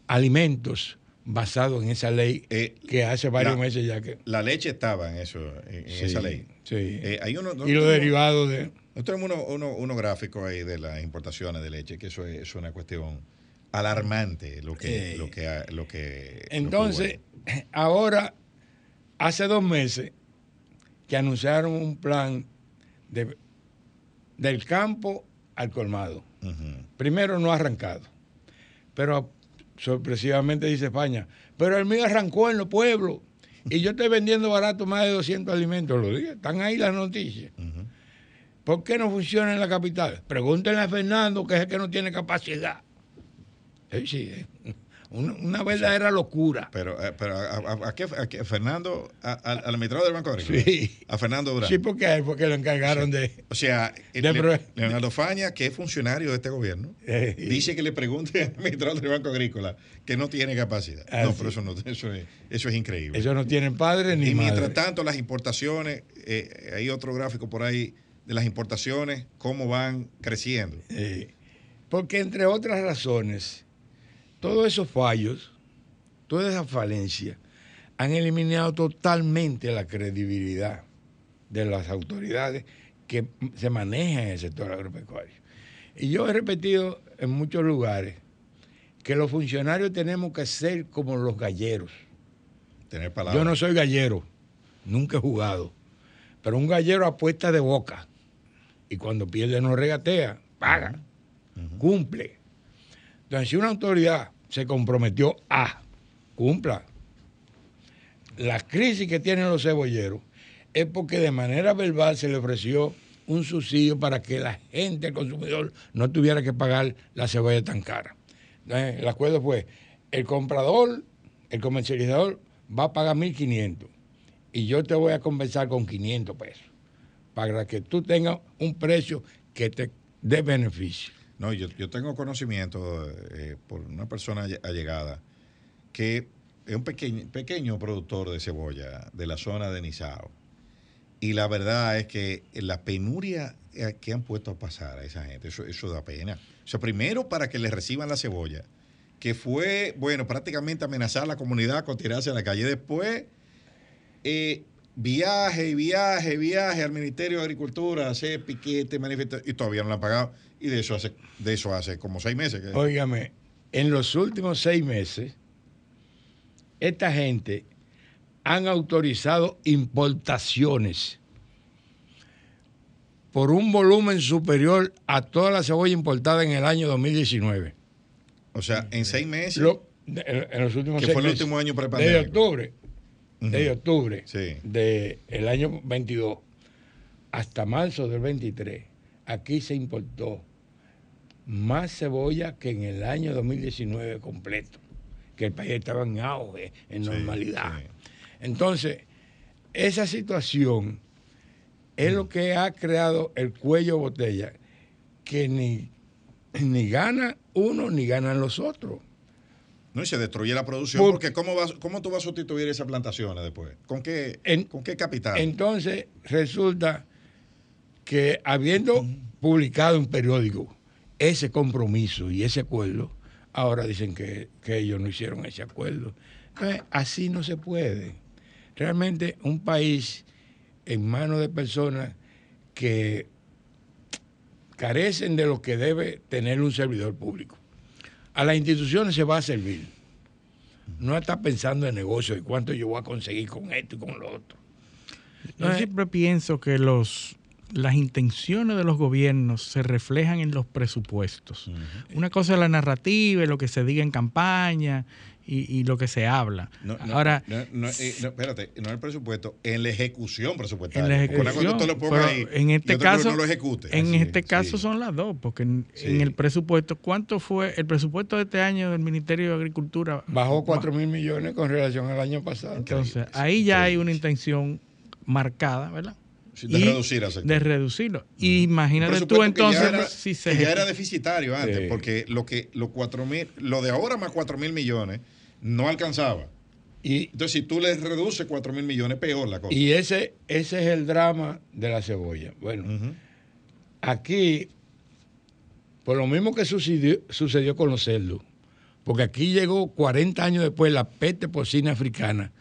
alimentos basados en esa ley que hace varios Eh, la- meses ya que... La leche estaba en eso, en, Sí, esa ley. sí. Eh, hay uno- Y los derivados de... Nosotros tenemos uno, uno, uno gráfico ahí de las importaciones de leche, que eso es, es una cuestión alarmante lo que, Eh, lo que, lo que Entonces, [CLEARS THROAT] ahora, hace dos meses que anunciaron un plan de, del campo al colmado. Primero no ha arrancado, pero sorpresivamente dice España, pero el mío arrancó en los pueblos y yo estoy vendiendo barato más de 200 alimentos, lo dije, están ahí las noticias. ¿Por qué no funciona en la capital? Pregúntenle a Fernando, que es el que no tiene capacidad. Sí, sí, eh, una, verdadera locura. Pero, eh, pero a, a- a qué, a qué- Fernando, al administrador del Banco Agrícola. Sí. A Fernando Durán. Sí, porque porque lo encargaron de... O sea, de pro- Leonardo Faña, que es funcionario de este gobierno, Eh, dice que le pregunte al administrador del Banco Agrícola que no tiene capacidad. Ah, no, sí. pero eso, no, eso, es, eso es increíble. Ellos no tienen padre ni y mientras tanto, las importaciones, eh, hay otro gráfico por ahí de las importaciones, cómo van creciendo. Eh, porque entre otras razones, todos esos fallos, todas esas falencias, han eliminado totalmente la credibilidad de las autoridades que se manejan en el sector agropecuario. Y yo he repetido en muchos lugares que los funcionarios tenemos que ser como los galleros. Tener. Yo no soy gallero, nunca he jugado, pero un gallero apuesta de boca y cuando pierde no regatea, paga, cumple. Entonces, si una autoridad, se comprometió a cumpla. La crisis que tienen los cebolleros es porque de manera verbal se le ofreció un subsidio para que la gente, el consumidor, no tuviera que pagar la cebolla tan cara. Entonces, el acuerdo fue, el comprador, el comercializador va a pagar 1.500 y yo te voy a compensar con 500 pesos para que tú tengas un precio que te dé beneficio. No, yo, yo tengo conocimiento eh, por una persona alle- allegada que es un pequeño, pequeño productor de cebolla de la zona de Nizao. Y la verdad es que la penuria eh, que han puesto a pasar a esa gente, eso, eso da pena. O sea, primero para que les reciban la cebolla, que fue, bueno, prácticamente amenazar a la comunidad con tirarse a la calle. Después, eh, viaje y viaje, viaje al Ministerio de Agricultura, hacer piquete, manifestación, y todavía no lo han pagado. Y de eso hace, de eso hace como seis meses. Que, Óigame, en los últimos seis meses, esta gente han autorizado importaciones por un volumen superior a toda la cebolla importada en el año 2019. O sea, en seis meses. Lo- en, los últimos Que seis fue el meses. último año Desde prepandémico. Ujú. octubre Sí. del año 22 hasta marzo del 23, aquí se importó más cebolla que en el año 2019 completo, que el país estaba en auge, en normalidad. Entonces, esa situación es lo que ha creado el cuello de botella, que ni, ni gana uno ni ganan los otros. No, y se destruye la producción, Por- porque ¿cómo, vas, ¿cómo tú vas a sustituir esas plantaciones después? ¿Con qué, ¿con qué capital? Entonces, resulta que habiendo publicado en periódico ese compromiso y ese acuerdo, ahora dicen que, que ellos no hicieron ese acuerdo. Entonces, así no se puede. Realmente un país en manos de personas que carecen de lo que debe tener un servidor público. A las instituciones se va a servir. No está pensando en negocio y cuánto yo voy a conseguir con esto y con lo otro. Yo siempre pienso que los las intenciones de los gobiernos se reflejan en los presupuestos. Una cosa es la narrativa, y lo que se diga en campaña y, y lo que se habla. No, no, Ahora, no, no, eh, no, espérate, no el presupuesto, en la ejecución presupuestaria. en la ejecución, usted lo ponga pero ahí en y este otra cosa caso, no lo ejecute. en Así este es, caso sí. son las dos, porque en, Sí. en el presupuesto, ¿cuánto fue el presupuesto de este año del Ministerio de Agricultura? Bajó 4 mil millones con relación al año pasado. Entonces, ahí ya hay una intención marcada, ¿verdad? De Y reducir al sector. De reducirlo. Y imagínate tú entonces ya era, si se que ya era deficitario antes, Sí. porque lo que los cuatro mil, lo de ahora más cuatro mil millones no alcanzaba. Y, Entonces, si tú le reduces cuatro mil millones, peor la cosa. Y ese, ese es el drama de la cebolla. Bueno, aquí, por lo mismo que sucedió, sucedió con los cerdos, porque aquí llegó 40 años después la peste porcina africana,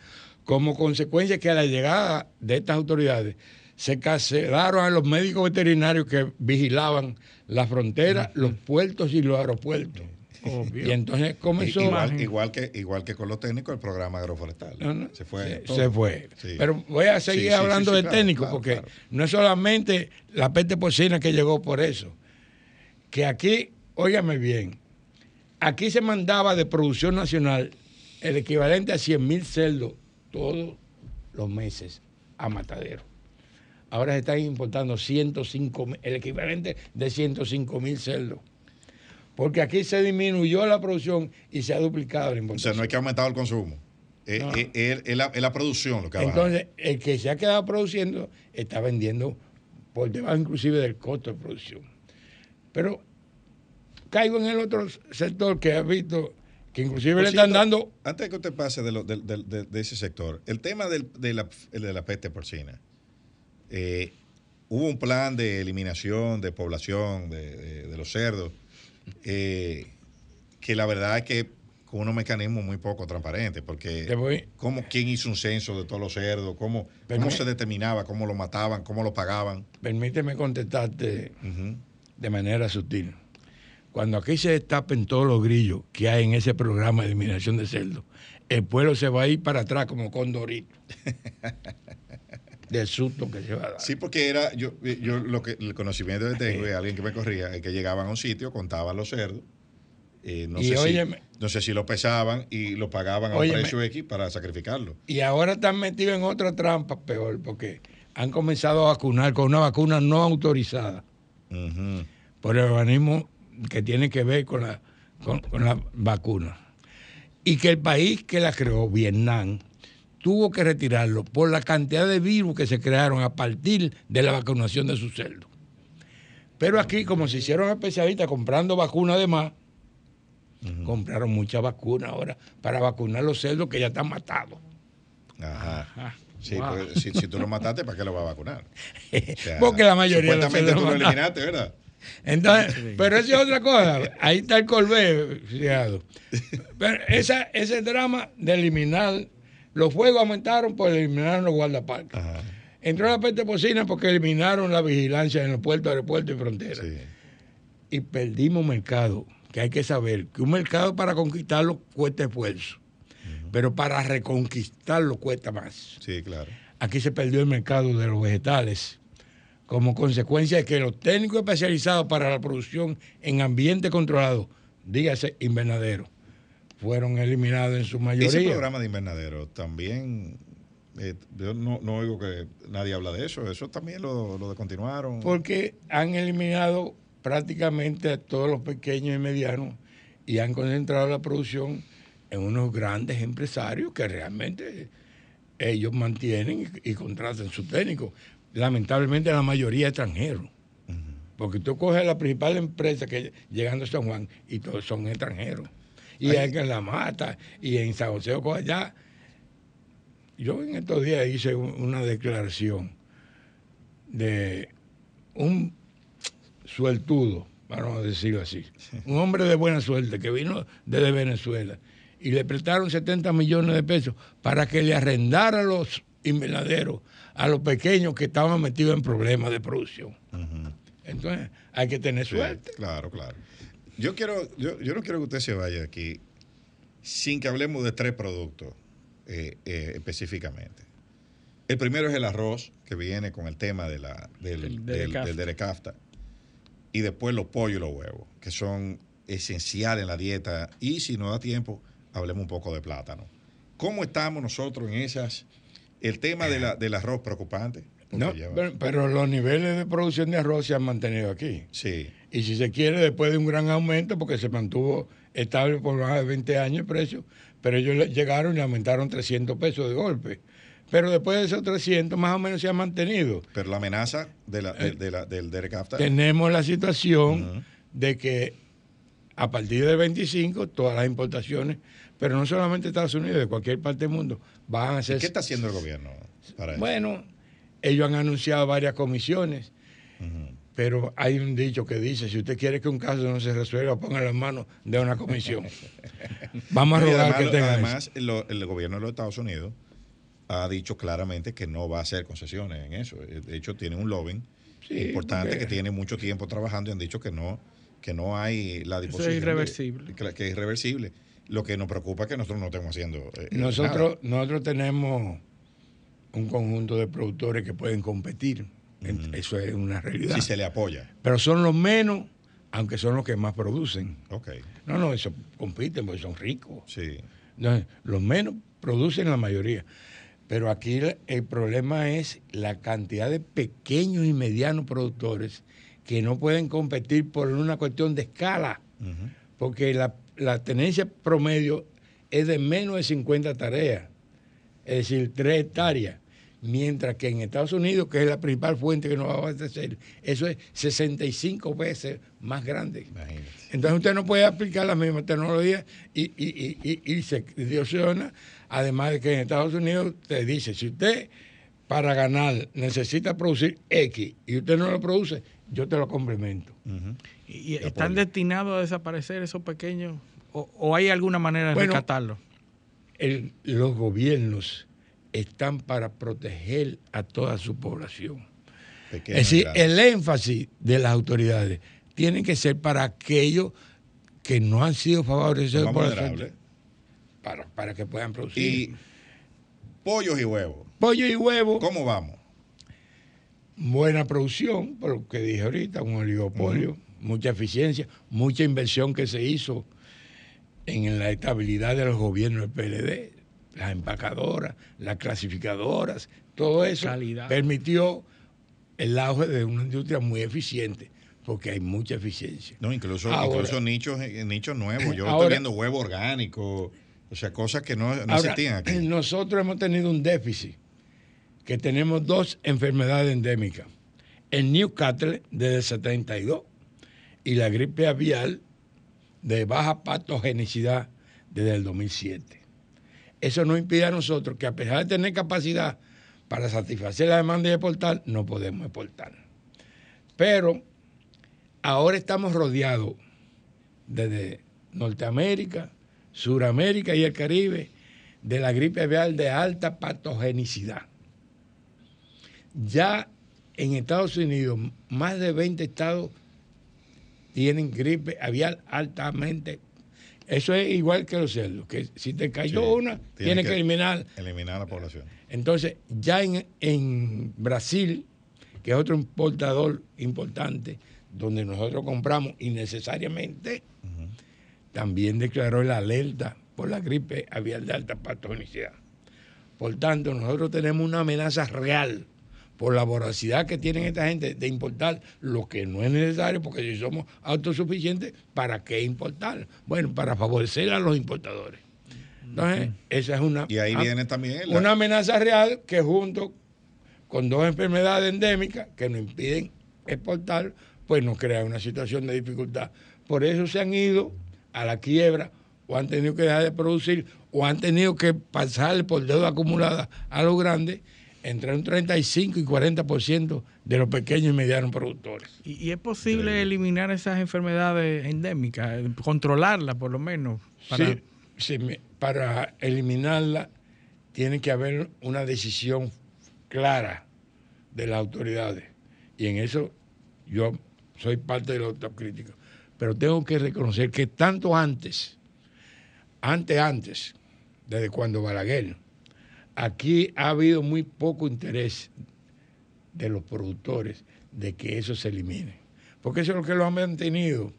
como consecuencia que a la llegada de estas autoridades se cancelaron a los médicos veterinarios que vigilaban la frontera, los puertos y los aeropuertos. [LAUGHS] Y entonces comenzó... igual, igual que igual que con los técnicos el programa agroforestal. No, no, se fue. Se, fue. Sí. Pero voy a seguir Sí, sí, hablando de claro, técnico, claro, porque claro. no es solamente la peste porcina que llegó por eso. Que aquí, óigame bien, aquí se mandaba de producción nacional el equivalente a 100 mil cerdos todos los meses a matadero. Ahora se están importando 105 mil- el equivalente de 105 mil cerdos. Porque aquí se disminuyó la producción y se ha duplicado la O importación. sea, no es que ha aumentado el consumo. Es, No. es- es- la, es la producción lo que ha bajado. Entonces, el que se ha quedado produciendo está vendiendo por debajo inclusive del costo de producción. Pero caigo en el otro sector que has visto que inclusive Por le están cierto, dando Antes que usted pase de, lo- de- de ese sector, el tema del- de, la, de la peste porcina. eh, hubo un plan de eliminación de población de, de- de los cerdos, eh, que la verdad es que con unos mecanismos muy poco transparentes, porque voy- cómo, quién hizo un censo de todos los cerdos, cómo, cómo se determinaba, cómo lo mataban, cómo lo pagaban. Permíteme contestarte de manera sutil. Cuando aquí se destapen todos los grillos que hay en ese programa de eliminación de cerdos, el pueblo se va a ir para atrás como condorito. [LAUGHS] del susto que se va a dar. Sí, porque era, yo, yo lo que el conocimiento que tengo de alguien que me corría es que llegaban a un sitio, contaban los cerdos Eh, no, Y sé óyeme- si, no sé si lo pesaban y lo pagaban a un precio X para sacrificarlo. Y ahora están metidos en otra trampa peor, porque han comenzado a vacunar con una vacuna no autorizada por el organismo que tiene que ver con la, con, con la vacuna. Y que el país que la creó, Vietnam, tuvo que retirarlo por la cantidad de virus que se crearon a partir de la vacunación de sus cerdos. Pero aquí, como se hicieron especialistas comprando vacunas de más, compraron muchas vacunas ahora para vacunar los cerdos que ya están matados. Ajá. Sí, Wow. porque si, si tú lo mataste, ¿para qué lo vas a vacunar? [LAUGHS] O sea, Porque la mayoría de los cerdos tú lo eliminaste, ¿verdad? Entonces, pero esa es otra cosa. Ahí está el fíjate. [LAUGHS] Pero esa, ese drama de eliminar, los fuegos aumentaron por eliminar los guardaparques. Entró la peste porcina porque eliminaron la vigilancia en los puertos, aeropuertos y fronteras. Y perdimos mercado, que hay que saber que un mercado para conquistarlo cuesta esfuerzo, pero para reconquistarlo cuesta más. Sí, claro. Aquí se perdió el mercado de los vegetales como consecuencia de que los técnicos especializados para la producción en ambiente controlado, dígase invernadero, fueron eliminados en su Ese mayoría. programa de invernadero también, eh, yo no, no oigo que nadie habla de eso, eso también lo, lo descontinuaron. Porque han eliminado prácticamente a todos los pequeños y medianos y han concentrado la producción en unos grandes empresarios que realmente ellos mantienen y, y contratan sus técnicos. Lamentablemente la mayoría extranjeros. Porque tú coges la principal empresa que llegando a San Juan y todos son extranjeros. Y Ay. hay que en La Mata y en San José allá. Yo en estos días hice un- una declaración de un sueltudo, vamos a decirlo así, un hombre de buena suerte que vino desde Venezuela y le prestaron 70 millones de pesos para que le arrendara los invernaderos a los pequeños que estaban metidos en problemas de producción. Entonces hay que tener Sí, suerte. claro, claro. Yo quiero, yo, yo no quiero que usted se vaya aquí sin que hablemos de tres productos eh, eh, específicamente. El primero es el arroz, que viene con el tema de la, del, El del, del Derecafta. Y después los pollos y los huevos, que son esenciales en la dieta. Y si no da tiempo, hablemos un poco de plátano. ¿Cómo estamos nosotros en esas? El tema de la, del arroz preocupante. No, lleva- pero, pero los niveles de producción de arroz se han mantenido aquí. Sí. Y si se quiere, después de un gran aumento, porque se mantuvo estable por más de 20 años el precio, pero ellos le- llegaron y aumentaron 300 pesos de golpe. Pero después de esos 300, más o menos se ha mantenido. Pero la amenaza de la, de- de la- del Derecafta. Tenemos la situación de que a partir del 25, todas las importaciones, pero no solamente de Estados Unidos, de cualquier parte del mundo, van a ¿Y ser ¿Qué está haciendo el gobierno para eso? bueno, ellos han anunciado varias comisiones, pero hay un dicho que dice, si usted quiere que un caso no se resuelva, ponga las manos de una comisión. [LAUGHS] Vamos a rogar además, que tengan además, lo- el gobierno de los Estados Unidos ha dicho claramente que no va a hacer concesiones en eso. De hecho, tiene un lobbying Sí, importante porque- que tiene mucho tiempo trabajando y han dicho que no, que no hay la Eso disposición. es de- irreversible. que, que es irreversible. Lo que nos preocupa es que nosotros no estemos haciendo. eh, Nosotros, nosotros tenemos un conjunto de productores que pueden competir. En- Eso es una realidad. Si se le apoya. Pero son los menos, aunque son los que más producen. Ok. No, no, eso compiten porque son ricos. Sí. No, los menos producen la mayoría. Pero aquí el, el problema es la cantidad de pequeños y medianos productores que no pueden competir por una cuestión de escala. Porque la, la tenencia promedio es de menos de 50 tareas, es decir, 3 hectáreas. Mientras que en Estados Unidos, que es la principal fuente que nos va a abastecer, eso es 65 veces más grande. Entonces usted no puede aplicar la misma tecnología y, y, y, y- y se distorsiona. Además de que en Estados Unidos te dice, si usted para ganar necesita producir X y usted no lo produce, yo te lo complemento. ¿Y y están destinados a desaparecer esos pequeños? ¿O, o hay alguna manera de Bueno, rescatarlos? el- los gobiernos están para proteger a toda su población. Es decir, el énfasis de las autoridades tiene que ser para aquellos que no han sido favorecidos por la para, para que puedan producir. Y pollos y huevos. Pollo y huevo. ¿Cómo vamos? Buena producción, por lo que dije ahorita, un oligopolio, mucha eficiencia, mucha inversión que se hizo en la estabilidad de los gobiernos del PLD, las empacadoras, las clasificadoras, todo eso Calidad. permitió el auge de una industria muy eficiente, porque hay mucha eficiencia. No, incluso, Ahora- incluso nichos, eh, nichos nuevos. Yo Ahora- estoy viendo huevo orgánico, o sea, cosas que no, no Ahora, existían aquí. Nosotros hemos tenido un déficit, que tenemos dos enfermedades endémicas. El Newcastle desde el 72 y la gripe aviar de baja patogenicidad desde el 2007. Eso no impide a nosotros que a pesar de tener capacidad para satisfacer la demanda de exportar, no podemos exportar. Pero ahora estamos rodeados desde Norteamérica, Suramérica y el Caribe de la gripe aviar de alta patogenicidad. Ya en Estados Unidos, más de 20 estados tienen gripe aviar altamente. Eso es igual que los cerdos, que si te cayó Sí, una, tienes que, que- eliminar. Eliminar a la población. Entonces, ya en, en Brasil, que es otro importador importante, donde nosotros compramos innecesariamente, también declaró la alerta por la gripe aviar de alta patogenicidad. Por tanto, nosotros tenemos una amenaza real por la voracidad que tienen esta gente de importar lo que no es necesario, porque si somos autosuficientes, ¿para qué importar? Bueno, para favorecer a los importadores. Entonces, esa es una, Y ahí viene también la- una amenaza real que junto con dos enfermedades endémicas que nos impiden exportar, pues nos crea una situación de dificultad. Por eso se han ido a la quiebra o han tenido que dejar de producir o han tenido que pasar por deuda acumulada a los grandes entre un 35 y 40% de los pequeños y medianos productores. ¿Y, y es posible eliminar esas enfermedades endémicas, controlarlas por lo menos? Para, Sí, para eliminarla tiene que haber una decisión clara de las autoridades. Y en eso yo soy parte de los autocríticos. Pero tengo que reconocer que tanto antes, antes, antes, desde cuando Balaguer, aquí ha habido muy poco interés de los productores de que eso se elimine. Porque eso es lo que lo han mantenido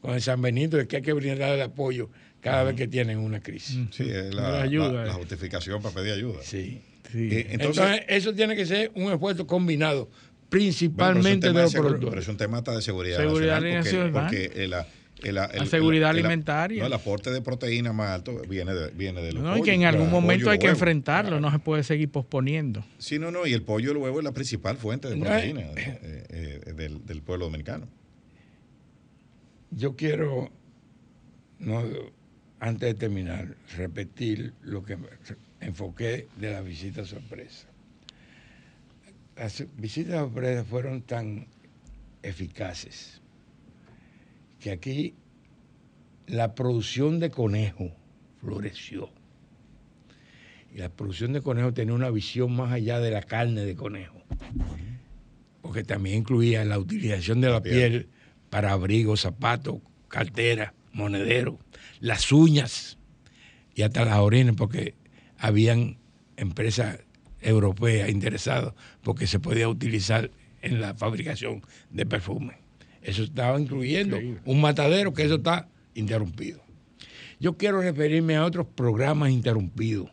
con el San Benito, de que hay que brindar el apoyo cada vez que tienen una crisis. Sí, es la, La ayuda, la- la eh. justificación para pedir ayuda. Sí. Eh, Entonces, entonces, eso tiene que ser un esfuerzo combinado, principalmente de los productores. Pero es un tema hasta de seguridad, Seguridad nacional. Porque, nacional. porque el, el- el- La seguridad el- el- alimentaria. no, el aporte de proteína más alto viene de, viene del No, y pollo, que en algún claro, momento pollo, hay que huevo. enfrentarlo, no se puede seguir posponiendo. Sí, no, no, y el pollo y el huevo es la principal fuente de No, proteína eh, eh, del, del pueblo dominicano. Yo quiero, no, antes de terminar, repetir lo que enfoqué de la visita sorpresa. Las visitas sorpresa fueron tan eficaces que aquí la producción de conejo floreció. Y la producción de conejo tenía una visión más allá de la carne de conejo, porque también incluía la utilización de la piel para abrigos, zapatos, cartera, monedero, las uñas y hasta las orejas, porque habían empresas europeas interesadas porque se podía utilizar en la fabricación de perfume. Eso estaba incluyendo un matadero que eso está interrumpido. Yo quiero referirme a otros programas interrumpidos,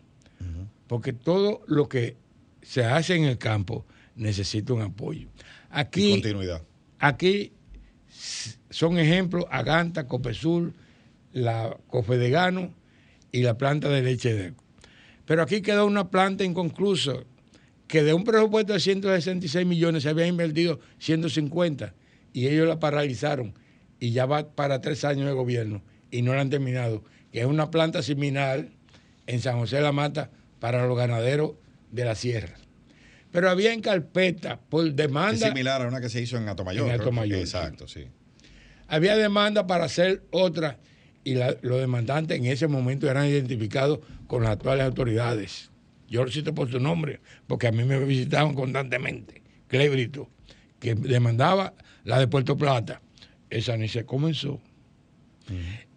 porque todo lo que se hace en el campo necesita un apoyo. Aquí, Y continuidad. Aquí son ejemplos Aganta, Copesur, la Cofedegano y la planta de leche de Eco. Pero aquí quedó una planta inconclusa que de un presupuesto de 166 millones se había invertido 150 y ellos la paralizaron y ya va para tres años de gobierno y no la han terminado, que es una planta similar en San José de la Mata para los ganaderos de la sierra. Pero había en carpeta por Es demanda similar a una que se hizo en Atomayor. En. Atomayor. Exacto, sí. había demanda para hacer otra y la- los demandantes en ese momento eran identificados con las actuales autoridades. Yo lo cito por su nombre, porque a mí me visitaban constantemente. Clebrito, que demandaba la de Puerto Plata. Esa ni se comenzó.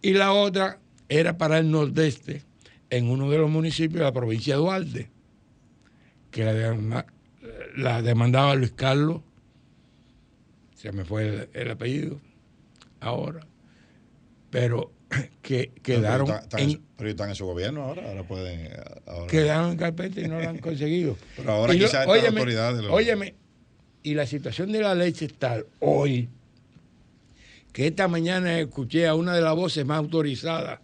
Y la otra era para el nordeste, en uno de los municipios de la provincia de Duarte, que la, dema- la demandaba Luis Carlos, se me fue el, el apellido ahora, pero [CLEARS THROAT] que quedaron, pero, están, en, en, pero están en su gobierno ahora, ahora pueden. Ahora. quedaron en carpeta y no lo han [LAUGHS] conseguido. Pero ahora quizás óyeme, autoridades lo- óyeme, y la situación de la leche es tal hoy que esta mañana escuché a una de las voces más autorizadas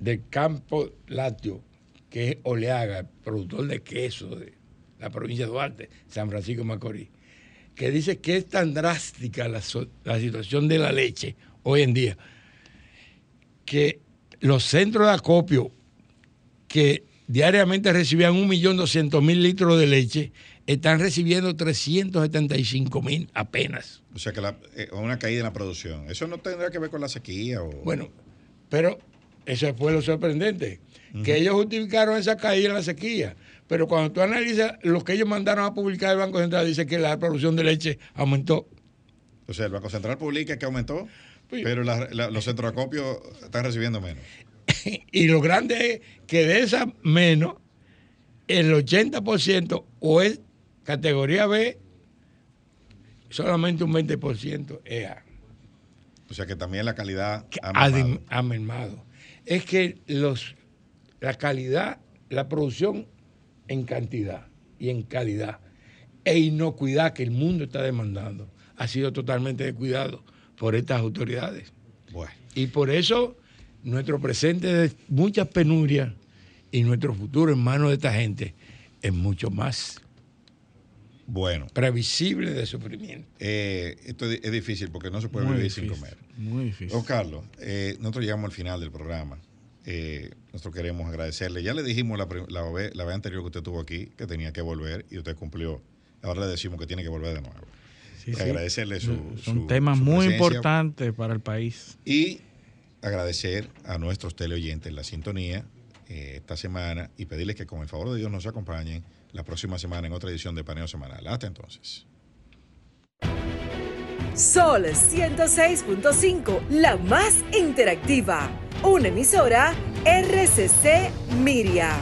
del campo lácteo, que es Oleaga, productor de queso de la provincia de Duarte, San Francisco Macorís, que dice que es tan drástica la, la situación de la leche hoy en día que los centros de acopio que diariamente recibían 1.200.000 litros de leche están recibiendo 375.000 apenas. O sea que la, eh, una caída en la producción. Eso no tendrá que ver con la sequía o. Bueno, pero eso fue lo sorprendente, que ellos justificaron esa caída en la sequía. Pero cuando tú analizas lo que ellos mandaron a publicar el Banco Central, dice que la producción de leche aumentó. O sea, el Banco Central publica que aumentó, pero la- la- los centros de acopio están recibiendo menos. [LAUGHS] Y lo grande es que de esa menos, el 80% o es categoría B, solamente un 20% es A. O sea que también la calidad ha mermado. dim- ha mermado. Es que los, la calidad, la producción en cantidad y en calidad e inocuidad que el mundo está demandando ha sido totalmente descuidado por estas autoridades. Bueno, Y por eso nuestro presente de muchas penurias y nuestro futuro en manos de esta gente es mucho más bueno. previsible de sufrimiento. Eh, esto es difícil porque no se puede Muy vivir difícil, sin comer. Muy difícil. Don Carlos, eh, nosotros llegamos al final del programa. Eh, nosotros queremos agradecerle. Ya le dijimos la, vez, la vez anterior que usted estuvo aquí que tenía que volver y usted cumplió. Ahora le decimos que tiene que volver de nuevo. Sí, Y sí. agradecerle su. Son su- temas su muy importantes para el país. Y agradecer a nuestros teleoyentes la sintonía eh, esta semana y pedirles que con el favor de Dios nos acompañen la próxima semana en otra edición de Paneo Semanal. Hasta entonces. Sol 106.5, la más interactiva. Una emisora RCC Miria.